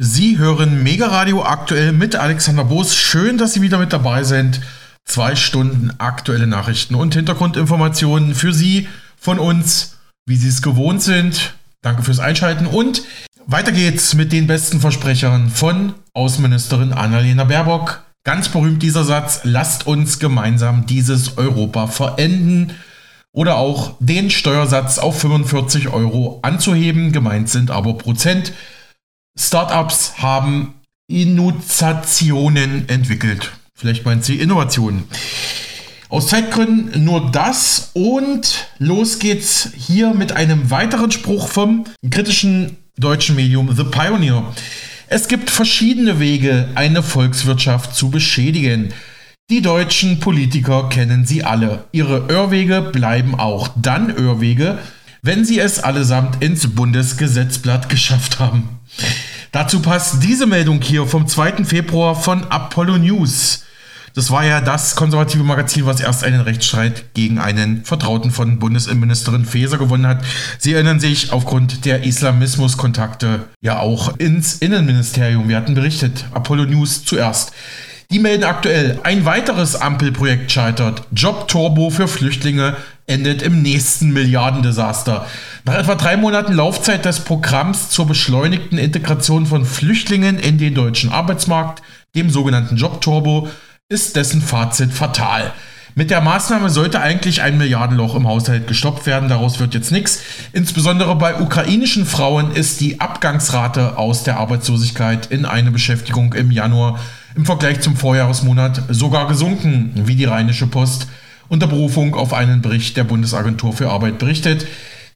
Sie hören Mega Radio aktuell mit Alexander Boos. Schön, dass Sie wieder mit dabei sind. Zwei Stunden aktuelle Nachrichten und Hintergrundinformationen für Sie von uns, wie Sie es gewohnt sind. Danke fürs Einschalten und weiter geht's mit den besten Versprechern von Außenministerin Annalena Baerbock. Ganz berühmt dieser Satz, lasst uns gemeinsam dieses Europa verenden oder auch den Steuersatz auf 45 Euro anzuheben. Gemeint sind aber Prozent. Startups haben Innovationen entwickelt. Vielleicht meint sie Innovationen. Aus Zeitgründen nur das und los geht's hier mit einem weiteren Spruch vom kritischen deutschen Medium The Pioneer. Es gibt verschiedene Wege, eine Volkswirtschaft zu beschädigen. Die deutschen Politiker kennen sie alle. Ihre Irrwege bleiben auch dann Irrwege, wenn sie es allesamt ins Bundesgesetzblatt geschafft haben. Dazu passt diese Meldung hier vom 2. Februar von Apollo News. Das war ja das konservative Magazin, was erst einen Rechtsstreit gegen einen Vertrauten von Bundesinnenministerin Faeser gewonnen hat. Sie erinnern sich aufgrund der Islamismuskontakte ja auch ins Innenministerium. Wir hatten berichtet, Apollo News zuerst. Die melden aktuell, ein weiteres Ampelprojekt scheitert. Job-Turbo für Flüchtlinge endet im nächsten Milliardendesaster. Nach etwa drei Monaten Laufzeit des Programms zur beschleunigten Integration von Flüchtlingen in den deutschen Arbeitsmarkt, dem sogenannten Job-Turbo, ist dessen Fazit fatal. Mit der Maßnahme sollte eigentlich ein Milliardenloch im Haushalt gestoppt werden, daraus wird jetzt nichts. Insbesondere bei ukrainischen Frauen ist die Abgangsrate aus der Arbeitslosigkeit in eine Beschäftigung im Januar im Vergleich zum Vorjahresmonat sogar gesunken, wie die Rheinische Post unter Berufung auf einen Bericht der Bundesagentur für Arbeit berichtet.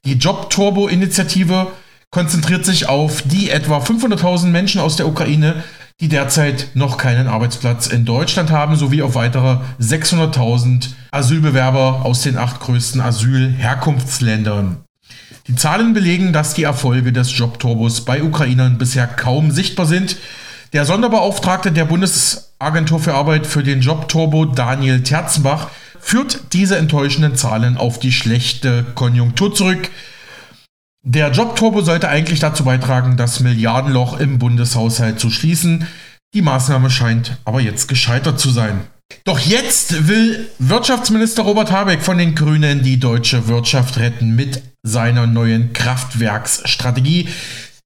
Die Job-Turbo-Initiative konzentriert sich auf die etwa 500.000 Menschen aus der Ukraine, die derzeit noch keinen Arbeitsplatz in Deutschland haben, sowie auf weitere 600.000 Asylbewerber aus den acht größten Asylherkunftsländern. Die Zahlen belegen, dass die Erfolge des Jobturbos bei Ukrainern bisher kaum sichtbar sind. Der Sonderbeauftragte der Bundesagentur für Arbeit für den Jobturbo, Daniel Terzenbach, führt diese enttäuschenden Zahlen auf die schlechte Konjunktur zurück. Der Jobturbo sollte eigentlich dazu beitragen, das Milliardenloch im Bundeshaushalt zu schließen. Die Maßnahme scheint aber jetzt gescheitert zu sein. Doch jetzt will Wirtschaftsminister Robert Habeck von den Grünen die deutsche Wirtschaft retten mit seiner neuen Kraftwerksstrategie.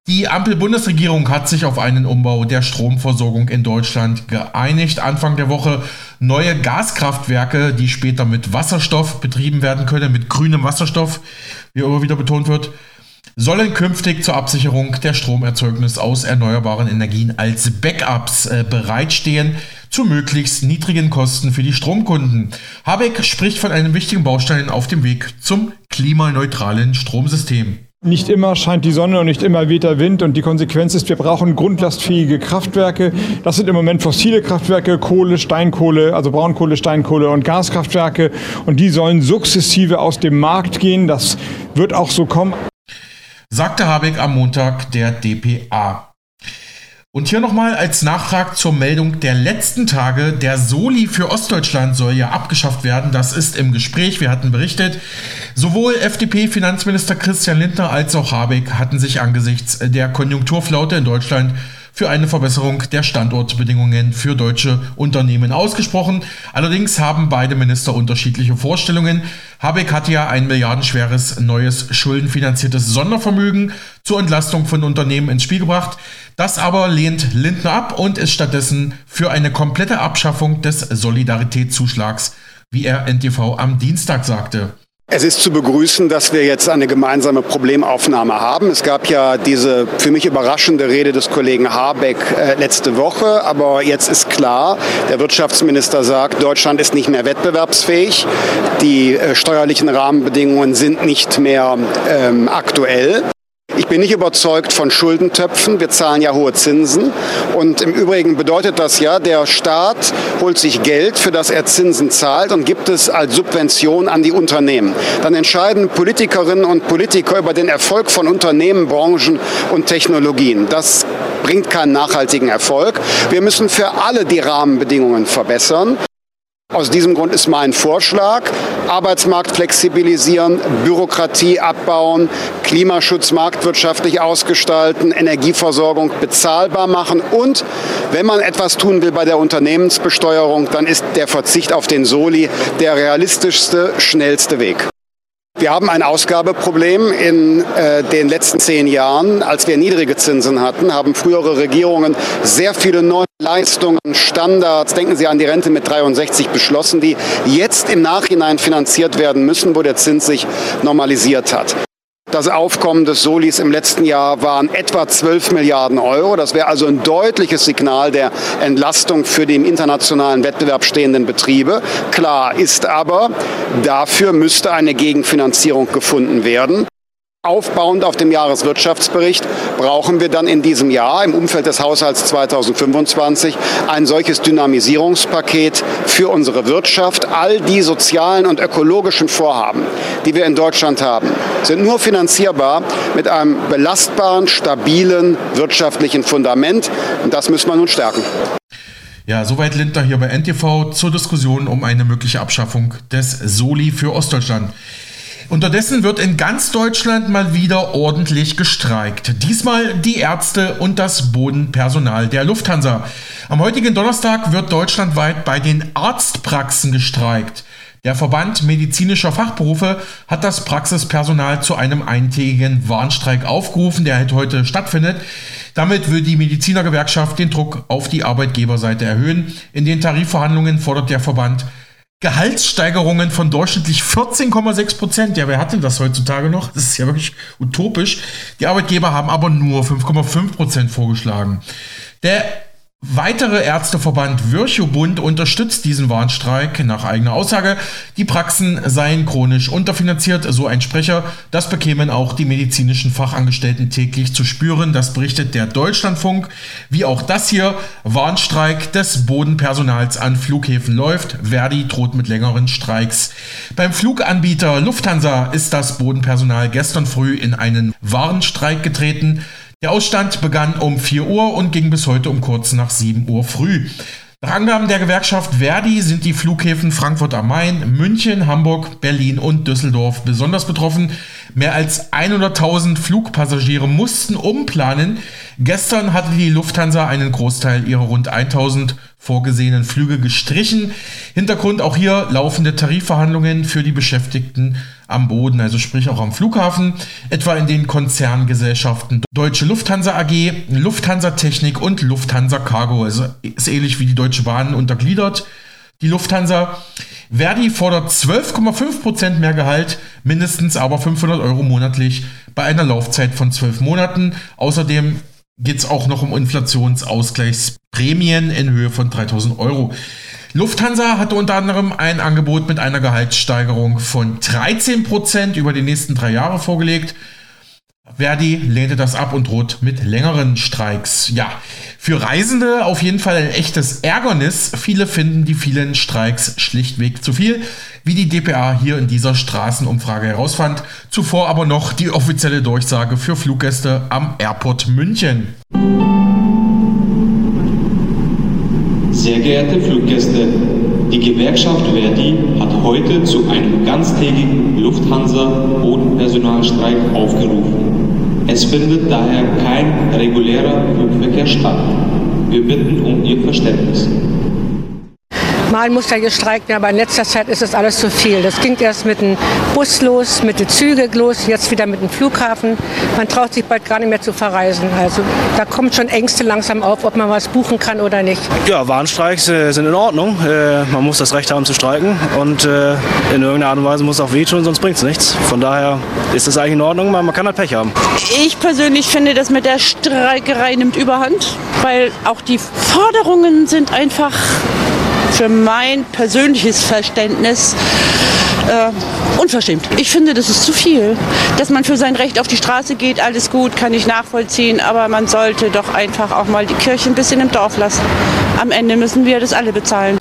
Die Ampel-Bundesregierung hat sich auf einen Umbau der Stromversorgung in Deutschland geeinigt. Anfang der Woche neue Gaskraftwerke, die später mit Wasserstoff betrieben werden können, mit grünem Wasserstoff, wie immer wieder betont wird, sollen künftig zur Absicherung der Stromerzeugnis aus erneuerbaren Energien als Backups äh, bereitstehen, zu möglichst niedrigen Kosten für die Stromkunden. Habeck spricht von einem wichtigen Baustein auf dem Weg zum klimaneutralen Stromsystem. Nicht immer scheint die Sonne und nicht immer weht der Wind und die Konsequenz ist, wir brauchen grundlastfähige Kraftwerke. Das sind im Moment fossile Kraftwerke, Kohle, Steinkohle, also Braunkohle, Steinkohle und Gaskraftwerke und die sollen sukzessive aus dem Markt gehen. Das wird auch so kommen. Sagte Habeck am Montag der DPA. Und hier nochmal als Nachtrag zur Meldung der letzten Tage. Der Soli für Ostdeutschland soll ja abgeschafft werden. Das ist im Gespräch. Wir hatten berichtet. Sowohl FDP-Finanzminister Christian Lindner als auch Habeck hatten sich angesichts der Konjunkturflaute in Deutschland für eine Verbesserung der Standortbedingungen für deutsche Unternehmen ausgesprochen. Allerdings haben beide Minister unterschiedliche Vorstellungen. Habeck hat ja ein milliardenschweres neues schuldenfinanziertes Sondervermögen zur Entlastung von Unternehmen ins Spiel gebracht. Das aber lehnt Lindner ab und ist stattdessen für eine komplette Abschaffung des Solidaritätszuschlags, wie er NTV am Dienstag sagte. Es ist zu begrüßen, dass wir jetzt eine gemeinsame Problemaufnahme haben. Es gab ja diese für mich überraschende Rede des Kollegen Habeck äh, letzte Woche, aber jetzt ist klar, der Wirtschaftsminister sagt, Deutschland ist nicht mehr wettbewerbsfähig, die äh, steuerlichen Rahmenbedingungen sind nicht mehr ähm, aktuell. Ich bin nicht überzeugt von Schuldentöpfen. Wir zahlen ja hohe Zinsen. Und im Übrigen bedeutet das ja, der Staat holt sich Geld, für das er Zinsen zahlt und gibt es als Subvention an die Unternehmen. Dann entscheiden Politikerinnen und Politiker über den Erfolg von Unternehmen, Branchen und Technologien. Das bringt keinen nachhaltigen Erfolg. Wir müssen für alle die Rahmenbedingungen verbessern. Aus diesem Grund ist mein Vorschlag, Arbeitsmarkt flexibilisieren, Bürokratie abbauen, Klimaschutz marktwirtschaftlich ausgestalten, Energieversorgung bezahlbar machen und wenn man etwas tun will bei der Unternehmensbesteuerung, dann ist der Verzicht auf den Soli der realistischste, schnellste Weg. Wir haben ein Ausgabeproblem in äh, den letzten zehn Jahren. Als wir niedrige Zinsen hatten, haben frühere Regierungen sehr viele neue Leistungen, Standards, denken Sie an die Rente mit 63 beschlossen, die jetzt im Nachhinein finanziert werden müssen, wo der Zins sich normalisiert hat. Das Aufkommen des Solis im letzten Jahr waren etwa 12 Milliarden Euro. Das wäre also ein deutliches Signal der Entlastung für die im internationalen Wettbewerb stehenden Betriebe. Klar ist aber, dafür müsste eine Gegenfinanzierung gefunden werden. Aufbauend auf dem Jahreswirtschaftsbericht brauchen wir dann in diesem Jahr im Umfeld des Haushalts 2025 ein solches Dynamisierungspaket für unsere Wirtschaft. All die sozialen und ökologischen Vorhaben, die wir in Deutschland haben, sind nur finanzierbar mit einem belastbaren, stabilen wirtschaftlichen Fundament. Und das müssen wir nun stärken. Ja, soweit Lindner hier bei NTV zur Diskussion um eine mögliche Abschaffung des Soli für Ostdeutschland. Unterdessen wird in ganz Deutschland mal wieder ordentlich gestreikt. Diesmal die Ärzte und das Bodenpersonal der Lufthansa. Am heutigen Donnerstag wird deutschlandweit bei den Arztpraxen gestreikt. Der Verband medizinischer Fachberufe hat das Praxispersonal zu einem eintägigen Warnstreik aufgerufen, der heute stattfindet. Damit will die Medizinergewerkschaft den Druck auf die Arbeitgeberseite erhöhen. In den Tarifverhandlungen fordert der Verband Gehaltssteigerungen von durchschnittlich 14,6 Prozent. Ja, wer hat denn das heutzutage noch? Das ist ja wirklich utopisch. Die Arbeitgeber haben aber nur 5,5 Prozent vorgeschlagen. Der Weitere Ärzteverband Virchow-Bund unterstützt diesen Warnstreik nach eigener Aussage. Die Praxen seien chronisch unterfinanziert, so ein Sprecher. Das bekämen auch die medizinischen Fachangestellten täglich zu spüren. Das berichtet der Deutschlandfunk. Wie auch das hier, Warnstreik des Bodenpersonals an Flughäfen läuft. Verdi droht mit längeren Streiks. Beim Fluganbieter Lufthansa ist das Bodenpersonal gestern früh in einen Warnstreik getreten. Der Ausstand begann um 4 Uhr und ging bis heute um kurz nach 7 Uhr früh. Nach Angaben der Gewerkschaft Verdi sind die Flughäfen Frankfurt am Main, München, Hamburg, Berlin und Düsseldorf besonders betroffen. Mehr als 100.000 Flugpassagiere mussten umplanen. Gestern hatte die Lufthansa einen Großteil ihrer rund 1000 vorgesehenen Flüge gestrichen. Hintergrund auch hier laufende Tarifverhandlungen für die Beschäftigten am Boden, also sprich auch am Flughafen, etwa in den Konzerngesellschaften Deutsche Lufthansa AG, Lufthansa Technik und Lufthansa Cargo. Also ist ähnlich wie die Deutsche Bahn untergliedert. Die Lufthansa. Verdi fordert 12,5% mehr Gehalt, mindestens aber 500 Euro monatlich bei einer Laufzeit von 12 Monaten. Außerdem geht es auch noch um Inflationsausgleichsprämien in Höhe von 3000 Euro. Lufthansa hatte unter anderem ein Angebot mit einer Gehaltssteigerung von 13% über die nächsten drei Jahre vorgelegt. Verdi lehnte das ab und droht mit längeren Streiks. Ja, für Reisende auf jeden Fall ein echtes Ärgernis. Viele finden die vielen Streiks schlichtweg zu viel, wie die DPA hier in dieser Straßenumfrage herausfand. Zuvor aber noch die offizielle Durchsage für Fluggäste am Airport München. Sehr geehrte Fluggäste, die Gewerkschaft Verdi hat heute zu einem ganztägigen Lufthansa-Bodenpersonalstreik aufgerufen. Es findet daher kein regulärer Flugverkehr statt. Wir bitten um Ihr Verständnis. Mal muss ja gestreikt werden, aber in letzter Zeit ist es alles zu viel. Das ging erst mit dem Bus los, mit den Zügen los, jetzt wieder mit dem Flughafen. Man traut sich bald gar nicht mehr zu verreisen. Also da kommt schon Ängste langsam auf, ob man was buchen kann oder nicht. Ja, Warnstreiks äh, sind in Ordnung. Äh, man muss das Recht haben zu streiken und äh, in irgendeiner Art und Weise muss es auch wehtun, sonst bringt es nichts. Von daher ist das eigentlich in Ordnung, man kann halt Pech haben. Ich persönlich finde, das mit der Streikerei nimmt überhand, weil auch die Forderungen sind einfach für mein persönliches Verständnis äh, unverschämt. Ich finde, das ist zu viel. Dass man für sein Recht auf die Straße geht, alles gut, kann ich nachvollziehen, aber man sollte doch einfach auch mal die Kirche ein bisschen im Dorf lassen. Am Ende müssen wir das alle bezahlen.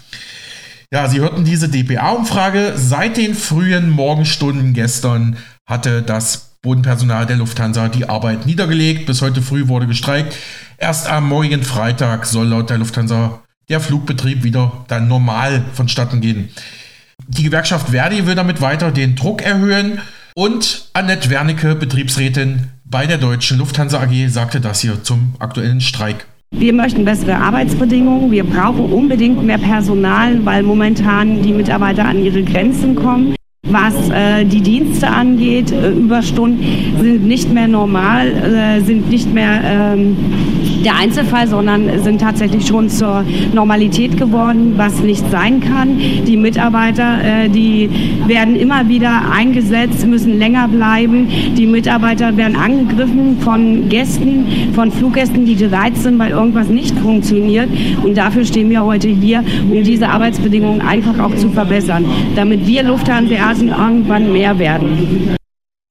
Ja, Sie hörten diese DPA-Umfrage. Seit den frühen Morgenstunden gestern hatte das Bodenpersonal der Lufthansa die Arbeit niedergelegt. Bis heute früh wurde gestreikt. Erst am morgigen Freitag soll laut der Lufthansa der Flugbetrieb wieder dann normal vonstatten gehen. Die Gewerkschaft Verdi will damit weiter den Druck erhöhen und Annette Wernicke, Betriebsrätin bei der Deutschen Lufthansa AG, sagte das hier zum aktuellen Streik. Wir möchten bessere Arbeitsbedingungen. Wir brauchen unbedingt mehr Personal, weil momentan die Mitarbeiter an ihre Grenzen kommen. Was äh, die Dienste angeht, äh, Überstunden sind nicht mehr normal, äh, sind nicht mehr ähm, der Einzelfall, sondern sind tatsächlich schon zur Normalität geworden, was nicht sein kann. Die Mitarbeiter, äh, die werden immer wieder eingesetzt, müssen länger bleiben. Die Mitarbeiter werden angegriffen von Gästen, von Fluggästen, die gereizt sind, weil irgendwas nicht funktioniert. Und dafür stehen wir heute hier, um diese Arbeitsbedingungen einfach auch zu verbessern, damit wir Lufthansa irgendwann mehr werden.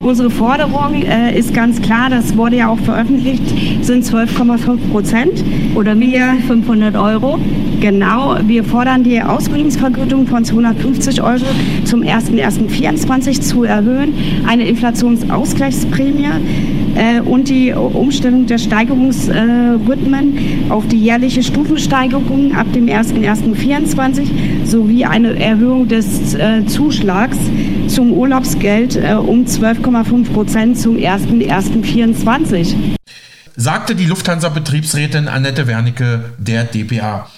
Unsere Forderung äh, ist ganz klar, das wurde ja auch veröffentlicht, sind 12,5 Prozent oder wir 500 Euro. Genau, wir fordern die Ausbildungsvergütung von 250 Euro zum 01.01.24 zu erhöhen, eine Inflationsausgleichsprämie äh, und die Umstellung der Steigerungsrhythmen äh, auf die jährliche Stufensteigerung ab dem 01.01.24 sowie eine Erhöhung des äh, Zuschlags zum Urlaubsgeld äh, um 12,5 Prozent zum 01.01.24. Sagte die Lufthansa-Betriebsrätin Annette Wernicke der DPA.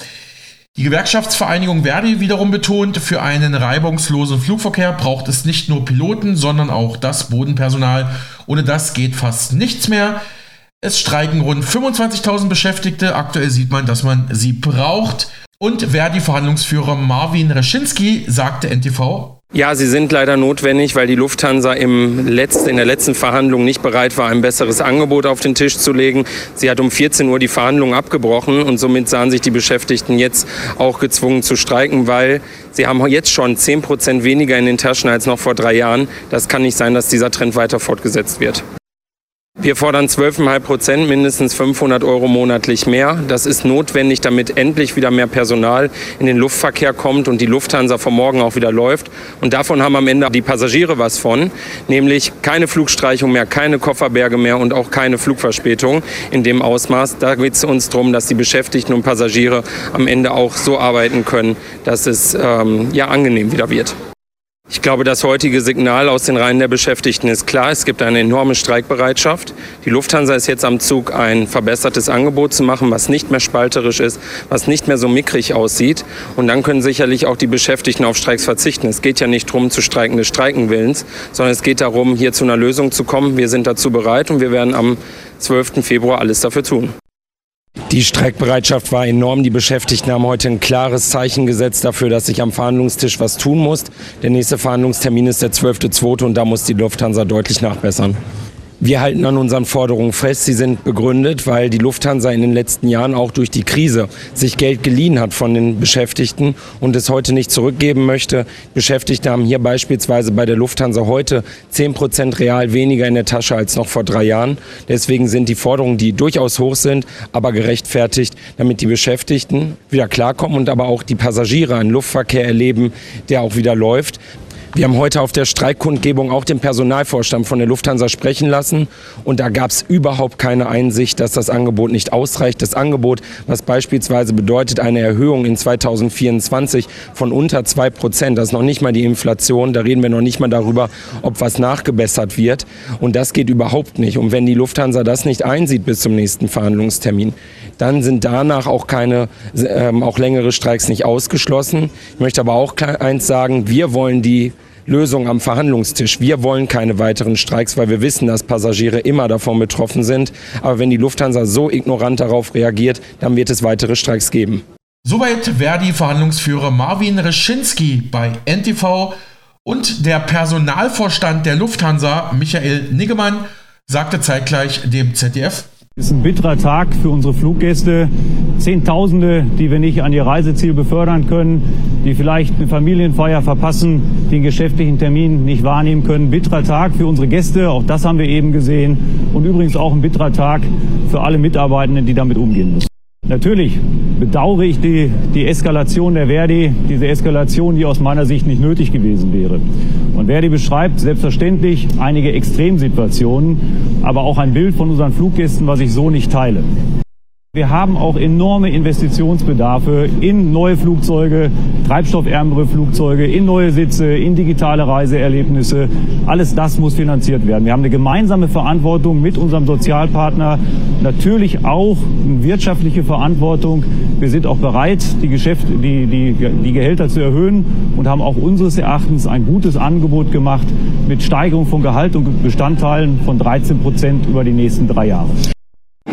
Die Gewerkschaftsvereinigung Verdi wiederum betont, für einen reibungslosen Flugverkehr braucht es nicht nur Piloten, sondern auch das Bodenpersonal. Ohne das geht fast nichts mehr. Es streiken rund 25.000 Beschäftigte. Aktuell sieht man, dass man sie braucht. Und Verdi-Verhandlungsführer Marvin Reschinski sagte NTV, ja, sie sind leider notwendig, weil die Lufthansa im Letz-, in der letzten Verhandlung nicht bereit war, ein besseres Angebot auf den Tisch zu legen. Sie hat um 14 Uhr die Verhandlungen abgebrochen und somit sahen sich die Beschäftigten jetzt auch gezwungen zu streiken, weil sie haben jetzt schon 10 Prozent weniger in den Taschen als noch vor drei Jahren. Das kann nicht sein, dass dieser Trend weiter fortgesetzt wird. Wir fordern 12,5 Prozent, mindestens 500 Euro monatlich mehr. Das ist notwendig, damit endlich wieder mehr Personal in den Luftverkehr kommt und die Lufthansa von morgen auch wieder läuft. Und davon haben am Ende die Passagiere was von, nämlich keine Flugstreichung mehr, keine Kofferberge mehr und auch keine Flugverspätung in dem Ausmaß. Da geht es uns darum, dass die Beschäftigten und Passagiere am Ende auch so arbeiten können, dass es ähm, ja angenehm wieder wird. Ich glaube, das heutige Signal aus den Reihen der Beschäftigten ist klar. Es gibt eine enorme Streikbereitschaft. Die Lufthansa ist jetzt am Zug, ein verbessertes Angebot zu machen, was nicht mehr spalterisch ist, was nicht mehr so mickrig aussieht. Und dann können sicherlich auch die Beschäftigten auf Streiks verzichten. Es geht ja nicht darum, zu streiken des Streikenwillens, sondern es geht darum, hier zu einer Lösung zu kommen. Wir sind dazu bereit und wir werden am 12. Februar alles dafür tun. Die Streikbereitschaft war enorm. Die Beschäftigten haben heute ein klares Zeichen gesetzt dafür, dass sich am Verhandlungstisch was tun muss. Der nächste Verhandlungstermin ist der 12.2. und da muss die Lufthansa deutlich nachbessern. Wir halten an unseren Forderungen fest. Sie sind begründet, weil die Lufthansa in den letzten Jahren auch durch die Krise sich Geld geliehen hat von den Beschäftigten und es heute nicht zurückgeben möchte. Beschäftigte haben hier beispielsweise bei der Lufthansa heute 10 Prozent real weniger in der Tasche als noch vor drei Jahren. Deswegen sind die Forderungen, die durchaus hoch sind, aber gerechtfertigt, damit die Beschäftigten wieder klarkommen und aber auch die Passagiere einen Luftverkehr erleben, der auch wieder läuft. Wir haben heute auf der Streikkundgebung auch den Personalvorstand von der Lufthansa sprechen lassen und da gab es überhaupt keine Einsicht, dass das Angebot nicht ausreicht. Das Angebot, was beispielsweise bedeutet eine Erhöhung in 2024 von unter 2 Prozent, das ist noch nicht mal die Inflation, da reden wir noch nicht mal darüber, ob was nachgebessert wird und das geht überhaupt nicht. Und wenn die Lufthansa das nicht einsieht bis zum nächsten Verhandlungstermin, dann sind danach auch keine, ähm, auch längere Streiks nicht ausgeschlossen. Ich möchte aber auch eins sagen, wir wollen die Lösung am Verhandlungstisch. Wir wollen keine weiteren Streiks, weil wir wissen, dass Passagiere immer davon betroffen sind. Aber wenn die Lufthansa so ignorant darauf reagiert, dann wird es weitere Streiks geben. Soweit Verdi-Verhandlungsführer Marvin Reschinski bei NTV und der Personalvorstand der Lufthansa, Michael Niggemann, sagte zeitgleich dem ZDF, es ist ein bitterer Tag für unsere Fluggäste. Zehntausende, die wir nicht an ihr Reiseziel befördern können, die vielleicht eine Familienfeier verpassen, den geschäftlichen Termin nicht wahrnehmen können. Bitterer Tag für unsere Gäste, auch das haben wir eben gesehen. Und übrigens auch ein bitterer Tag für alle Mitarbeitenden, die damit umgehen müssen. Natürlich bedauere ich die, die Eskalation der Verdi, diese Eskalation, die aus meiner Sicht nicht nötig gewesen wäre. Und Verdi beschreibt selbstverständlich einige Extremsituationen, aber auch ein Bild von unseren Fluggästen, was ich so nicht teile. Wir haben auch enorme Investitionsbedarfe in neue Flugzeuge, treibstoffärmere Flugzeuge, in neue Sitze, in digitale Reiseerlebnisse. Alles das muss finanziert werden. Wir haben eine gemeinsame Verantwortung mit unserem Sozialpartner, natürlich auch eine wirtschaftliche Verantwortung. Wir sind auch bereit, die, Geschäfte, die, die, die Gehälter zu erhöhen und haben auch unseres Erachtens ein gutes Angebot gemacht mit Steigerung von Gehalt und Bestandteilen von 13 Prozent über die nächsten drei Jahre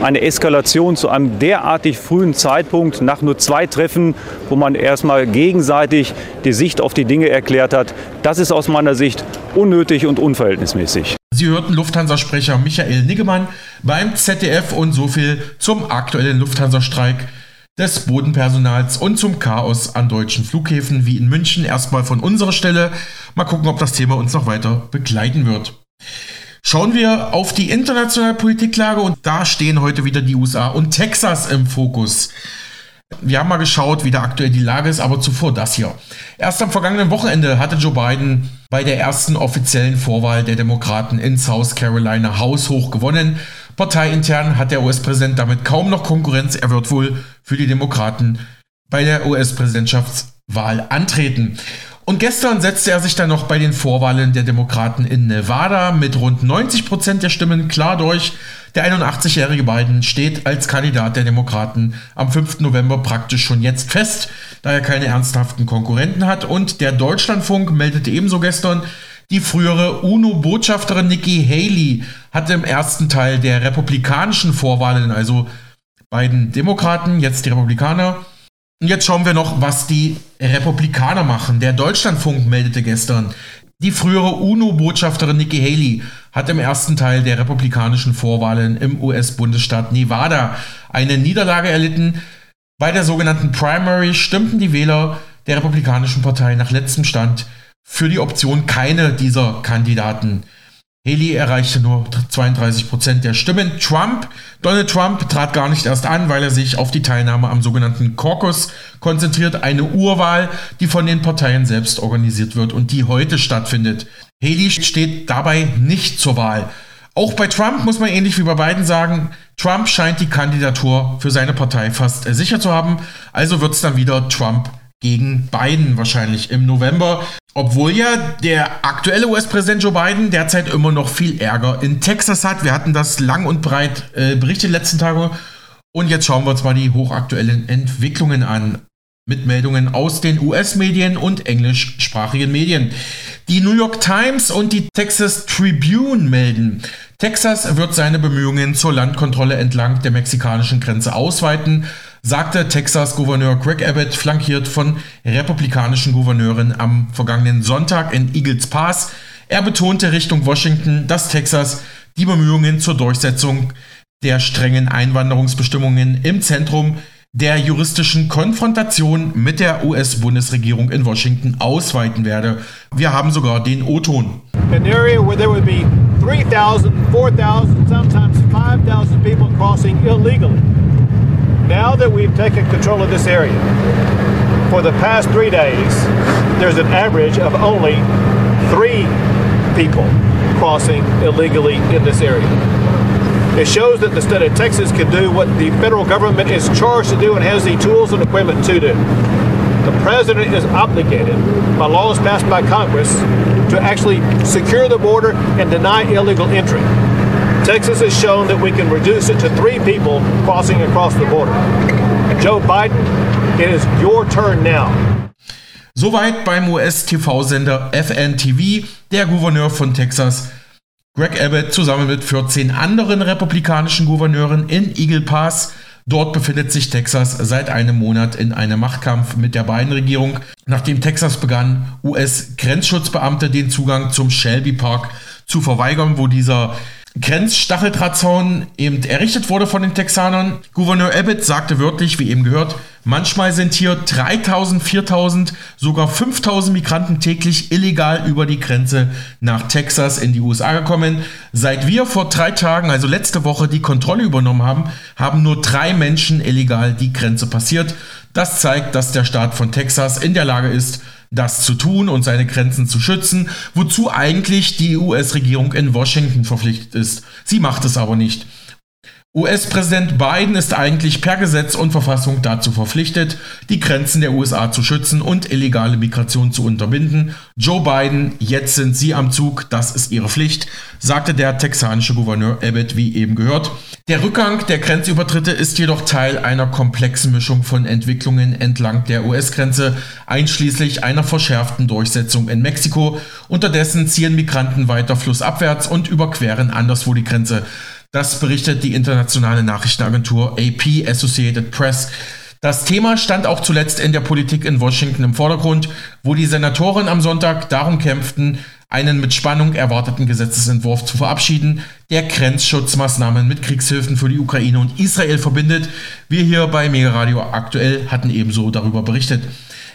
eine Eskalation zu einem derartig frühen Zeitpunkt nach nur zwei Treffen, wo man erstmal gegenseitig die Sicht auf die Dinge erklärt hat, das ist aus meiner Sicht unnötig und unverhältnismäßig. Sie hörten Lufthansa-Sprecher Michael Niggemann beim ZDF und so viel zum aktuellen Lufthansa-Streik des Bodenpersonals und zum Chaos an deutschen Flughäfen wie in München. Erstmal von unserer Stelle. Mal gucken, ob das Thema uns noch weiter begleiten wird. Schauen wir auf die internationale Politiklage und da stehen heute wieder die USA und Texas im Fokus. Wir haben mal geschaut, wie da aktuell die Lage ist, aber zuvor das hier. Erst am vergangenen Wochenende hatte Joe Biden bei der ersten offiziellen Vorwahl der Demokraten in South Carolina haushoch gewonnen. Parteiintern hat der US-Präsident damit kaum noch Konkurrenz. Er wird wohl für die Demokraten bei der US-Präsidentschaftswahl antreten. Und gestern setzte er sich dann noch bei den Vorwahlen der Demokraten in Nevada mit rund 90 Prozent der Stimmen klar durch. Der 81-jährige Biden steht als Kandidat der Demokraten am 5. November praktisch schon jetzt fest, da er keine ernsthaften Konkurrenten hat. Und der Deutschlandfunk meldete ebenso gestern, die frühere UNO-Botschafterin Nikki Haley hatte im ersten Teil der republikanischen Vorwahlen, also beiden Demokraten, jetzt die Republikaner, und jetzt schauen wir noch, was die Republikaner machen. Der Deutschlandfunk meldete gestern, die frühere UNO-Botschafterin Nikki Haley hat im ersten Teil der republikanischen Vorwahlen im US-Bundesstaat Nevada eine Niederlage erlitten. Bei der sogenannten Primary stimmten die Wähler der Republikanischen Partei nach letztem Stand für die Option keine dieser Kandidaten. Haley erreichte nur 32 Prozent der Stimmen. Trump, Donald Trump trat gar nicht erst an, weil er sich auf die Teilnahme am sogenannten Caucus konzentriert, eine Urwahl, die von den Parteien selbst organisiert wird und die heute stattfindet. Haley steht dabei nicht zur Wahl. Auch bei Trump muss man ähnlich wie bei Biden sagen, Trump scheint die Kandidatur für seine Partei fast sicher zu haben, also wird es dann wieder Trump gegen Biden wahrscheinlich im November. Obwohl ja der aktuelle US-Präsident Joe Biden derzeit immer noch viel Ärger in Texas hat. Wir hatten das lang und breit äh, berichtet letzten Tage. Und jetzt schauen wir uns mal die hochaktuellen Entwicklungen an. Mit Meldungen aus den US-Medien und englischsprachigen Medien. Die New York Times und die Texas Tribune melden, Texas wird seine Bemühungen zur Landkontrolle entlang der mexikanischen Grenze ausweiten sagte Texas-Gouverneur Greg Abbott, flankiert von republikanischen Gouverneuren am vergangenen Sonntag in Eagles Pass. Er betonte Richtung Washington, dass Texas die Bemühungen zur Durchsetzung der strengen Einwanderungsbestimmungen im Zentrum der juristischen Konfrontation mit der US-Bundesregierung in Washington ausweiten werde. Wir haben sogar den O-Ton. An area where there would be 3,000, 4,000, sometimes 5,000 people crossing illegally. Now that we've taken control of this area, for the past three days, there's an average of only three people crossing illegally in this area. It shows that the state of Texas can do what the federal government is charged to do and has the tools and equipment to do. The president is obligated by laws passed by Congress to actually secure the border and deny illegal entry. Texas has shown that we can reduce it to three people crossing across the border. Joe Biden, it is your turn now. Soweit beim US-TV-Sender FNTV der Gouverneur von Texas, Greg Abbott, zusammen mit 14 anderen republikanischen Gouverneuren in Eagle Pass. Dort befindet sich Texas seit einem Monat in einem Machtkampf mit der Biden-Regierung, nachdem Texas begann, US-Grenzschutzbeamte den Zugang zum Shelby Park zu verweigern, wo dieser Grenzstacheldrahtzaun eben errichtet wurde von den Texanern. Gouverneur Abbott sagte wörtlich, wie eben gehört, manchmal sind hier 3000, 4000, sogar 5000 Migranten täglich illegal über die Grenze nach Texas in die USA gekommen. Seit wir vor drei Tagen, also letzte Woche, die Kontrolle übernommen haben, haben nur drei Menschen illegal die Grenze passiert. Das zeigt, dass der Staat von Texas in der Lage ist, das zu tun und seine Grenzen zu schützen, wozu eigentlich die US-Regierung in Washington verpflichtet ist. Sie macht es aber nicht. US-Präsident Biden ist eigentlich per Gesetz und Verfassung dazu verpflichtet, die Grenzen der USA zu schützen und illegale Migration zu unterbinden. Joe Biden, jetzt sind Sie am Zug, das ist Ihre Pflicht, sagte der texanische Gouverneur Abbott, wie eben gehört. Der Rückgang der Grenzübertritte ist jedoch Teil einer komplexen Mischung von Entwicklungen entlang der US-Grenze, einschließlich einer verschärften Durchsetzung in Mexiko. Unterdessen ziehen Migranten weiter flussabwärts und überqueren anderswo die Grenze. Das berichtet die internationale Nachrichtenagentur AP Associated Press. Das Thema stand auch zuletzt in der Politik in Washington im Vordergrund, wo die Senatoren am Sonntag darum kämpften, einen mit Spannung erwarteten Gesetzesentwurf zu verabschieden, der Grenzschutzmaßnahmen mit Kriegshilfen für die Ukraine und Israel verbindet. Wir hier bei Mega Radio aktuell hatten ebenso darüber berichtet.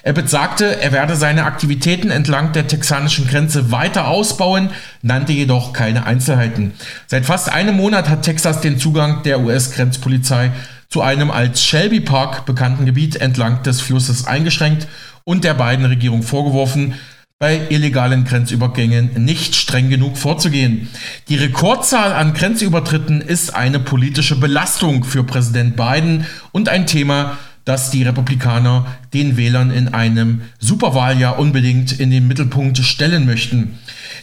Abbott sagte, er werde seine Aktivitäten entlang der texanischen Grenze weiter ausbauen, nannte jedoch keine Einzelheiten. Seit fast einem Monat hat Texas den Zugang der US-Grenzpolizei zu einem als Shelby Park bekannten Gebiet entlang des Flusses eingeschränkt und der beiden Regierung vorgeworfen, bei illegalen Grenzübergängen nicht streng genug vorzugehen. Die Rekordzahl an Grenzübertritten ist eine politische Belastung für Präsident Biden und ein Thema, dass die Republikaner den Wählern in einem Superwahljahr unbedingt in den Mittelpunkt stellen möchten.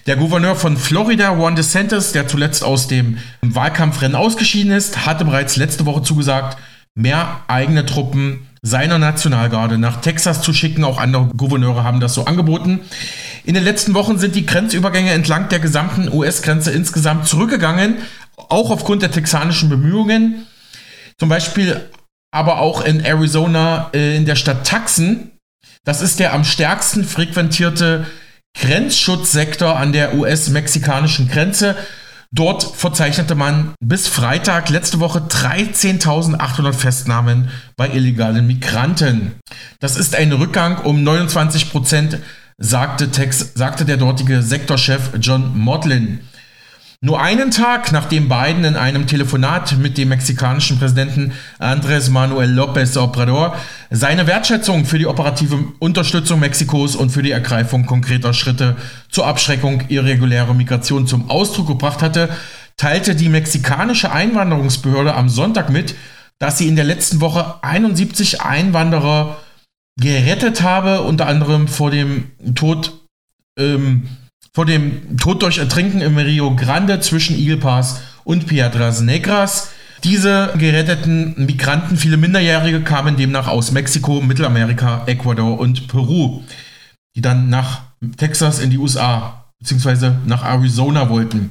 Der Gouverneur von Florida, Ron DeSantis, der zuletzt aus dem Wahlkampfrennen ausgeschieden ist, hatte bereits letzte Woche zugesagt, mehr eigene Truppen seiner Nationalgarde nach Texas zu schicken. Auch andere Gouverneure haben das so angeboten. In den letzten Wochen sind die Grenzübergänge entlang der gesamten US-Grenze insgesamt zurückgegangen, auch aufgrund der texanischen Bemühungen. Zum Beispiel aber auch in Arizona äh, in der Stadt Tucson. Das ist der am stärksten frequentierte Grenzschutzsektor an der US-mexikanischen Grenze. Dort verzeichnete man bis Freitag letzte Woche 13.800 Festnahmen bei illegalen Migranten. Das ist ein Rückgang um 29 Prozent, sagte, sagte der dortige Sektorchef John Modlin. Nur einen Tag nachdem Biden in einem Telefonat mit dem mexikanischen Präsidenten Andrés Manuel López Obrador seine Wertschätzung für die operative Unterstützung Mexikos und für die Ergreifung konkreter Schritte zur Abschreckung irregulärer Migration zum Ausdruck gebracht hatte, teilte die mexikanische Einwanderungsbehörde am Sonntag mit, dass sie in der letzten Woche 71 Einwanderer gerettet habe, unter anderem vor dem Tod ähm, vor dem Tod durch Ertrinken im Rio Grande zwischen Eagle Pass und Piedras Negras. Diese geretteten Migranten, viele Minderjährige, kamen demnach aus Mexiko, Mittelamerika, Ecuador und Peru, die dann nach Texas in die USA bzw. nach Arizona wollten.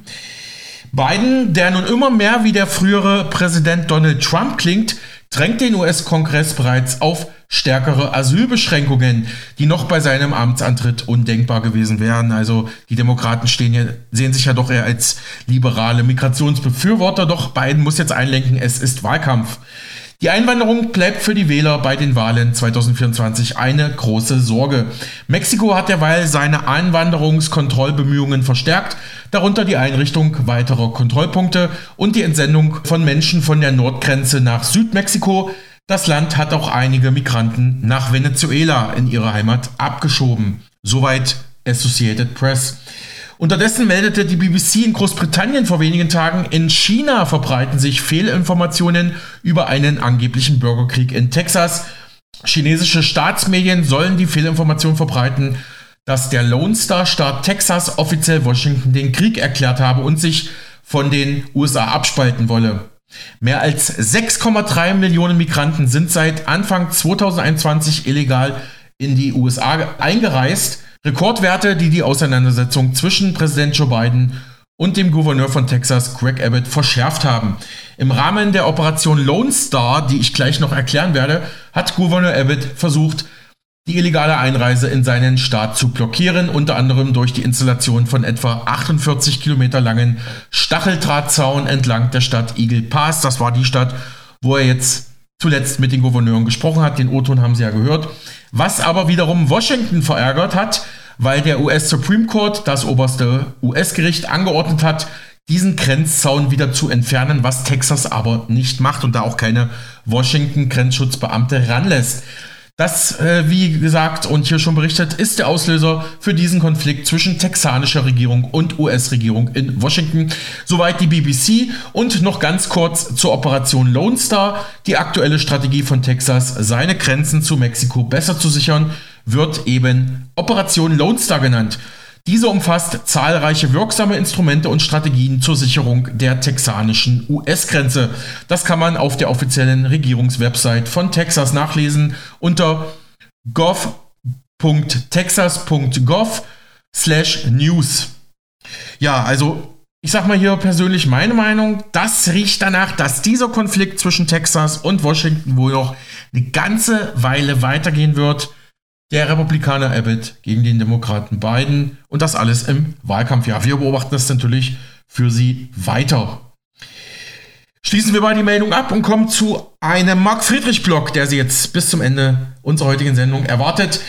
Biden, der nun immer mehr wie der frühere Präsident Donald Trump klingt, drängt den US-Kongress bereits auf stärkere Asylbeschränkungen, die noch bei seinem Amtsantritt undenkbar gewesen wären. Also die Demokraten stehen ja, sehen sich ja doch eher als liberale Migrationsbefürworter, doch Biden muss jetzt einlenken, es ist Wahlkampf. Die Einwanderung bleibt für die Wähler bei den Wahlen 2024 eine große Sorge. Mexiko hat derweil seine Einwanderungskontrollbemühungen verstärkt, darunter die Einrichtung weiterer Kontrollpunkte und die Entsendung von Menschen von der Nordgrenze nach Südmexiko. Das Land hat auch einige Migranten nach Venezuela in ihre Heimat abgeschoben. Soweit Associated Press. Unterdessen meldete die BBC in Großbritannien vor wenigen Tagen, in China verbreiten sich Fehlinformationen über einen angeblichen Bürgerkrieg in Texas. Chinesische Staatsmedien sollen die Fehlinformation verbreiten, dass der Lone Star-Staat Texas offiziell Washington den Krieg erklärt habe und sich von den USA abspalten wolle. Mehr als 6,3 Millionen Migranten sind seit Anfang 2021 illegal in die USA eingereist. Rekordwerte, die die Auseinandersetzung zwischen Präsident Joe Biden und dem Gouverneur von Texas, Greg Abbott, verschärft haben. Im Rahmen der Operation Lone Star, die ich gleich noch erklären werde, hat Gouverneur Abbott versucht, die illegale Einreise in seinen Staat zu blockieren, unter anderem durch die Installation von etwa 48 Kilometer langen Stacheldrahtzaun entlang der Stadt Eagle Pass. Das war die Stadt, wo er jetzt zuletzt mit den Gouverneuren gesprochen hat. Den O-Ton haben Sie ja gehört. Was aber wiederum Washington verärgert hat, weil der US Supreme Court, das oberste US-Gericht, angeordnet hat, diesen Grenzzaun wieder zu entfernen, was Texas aber nicht macht und da auch keine Washington-Grenzschutzbeamte ranlässt. Das, äh, wie gesagt und hier schon berichtet, ist der Auslöser für diesen Konflikt zwischen texanischer Regierung und US-Regierung in Washington. Soweit die BBC und noch ganz kurz zur Operation Lone Star. Die aktuelle Strategie von Texas, seine Grenzen zu Mexiko besser zu sichern, wird eben Operation Lone Star genannt. Diese umfasst zahlreiche wirksame Instrumente und Strategien zur Sicherung der texanischen US-Grenze. Das kann man auf der offiziellen Regierungswebsite von Texas nachlesen unter gov.texas.gov slash news. Ja, also ich sag mal hier persönlich meine Meinung, das riecht danach, dass dieser Konflikt zwischen Texas und Washington wohl noch eine ganze Weile weitergehen wird der Republikaner Abbott gegen den Demokraten Biden und das alles im Wahlkampfjahr. Wir beobachten das natürlich für Sie weiter. Schließen wir mal die Meldung ab und kommen zu einem Marc-Friedrich-Blog, der Sie jetzt bis zum Ende unserer heutigen Sendung erwartet.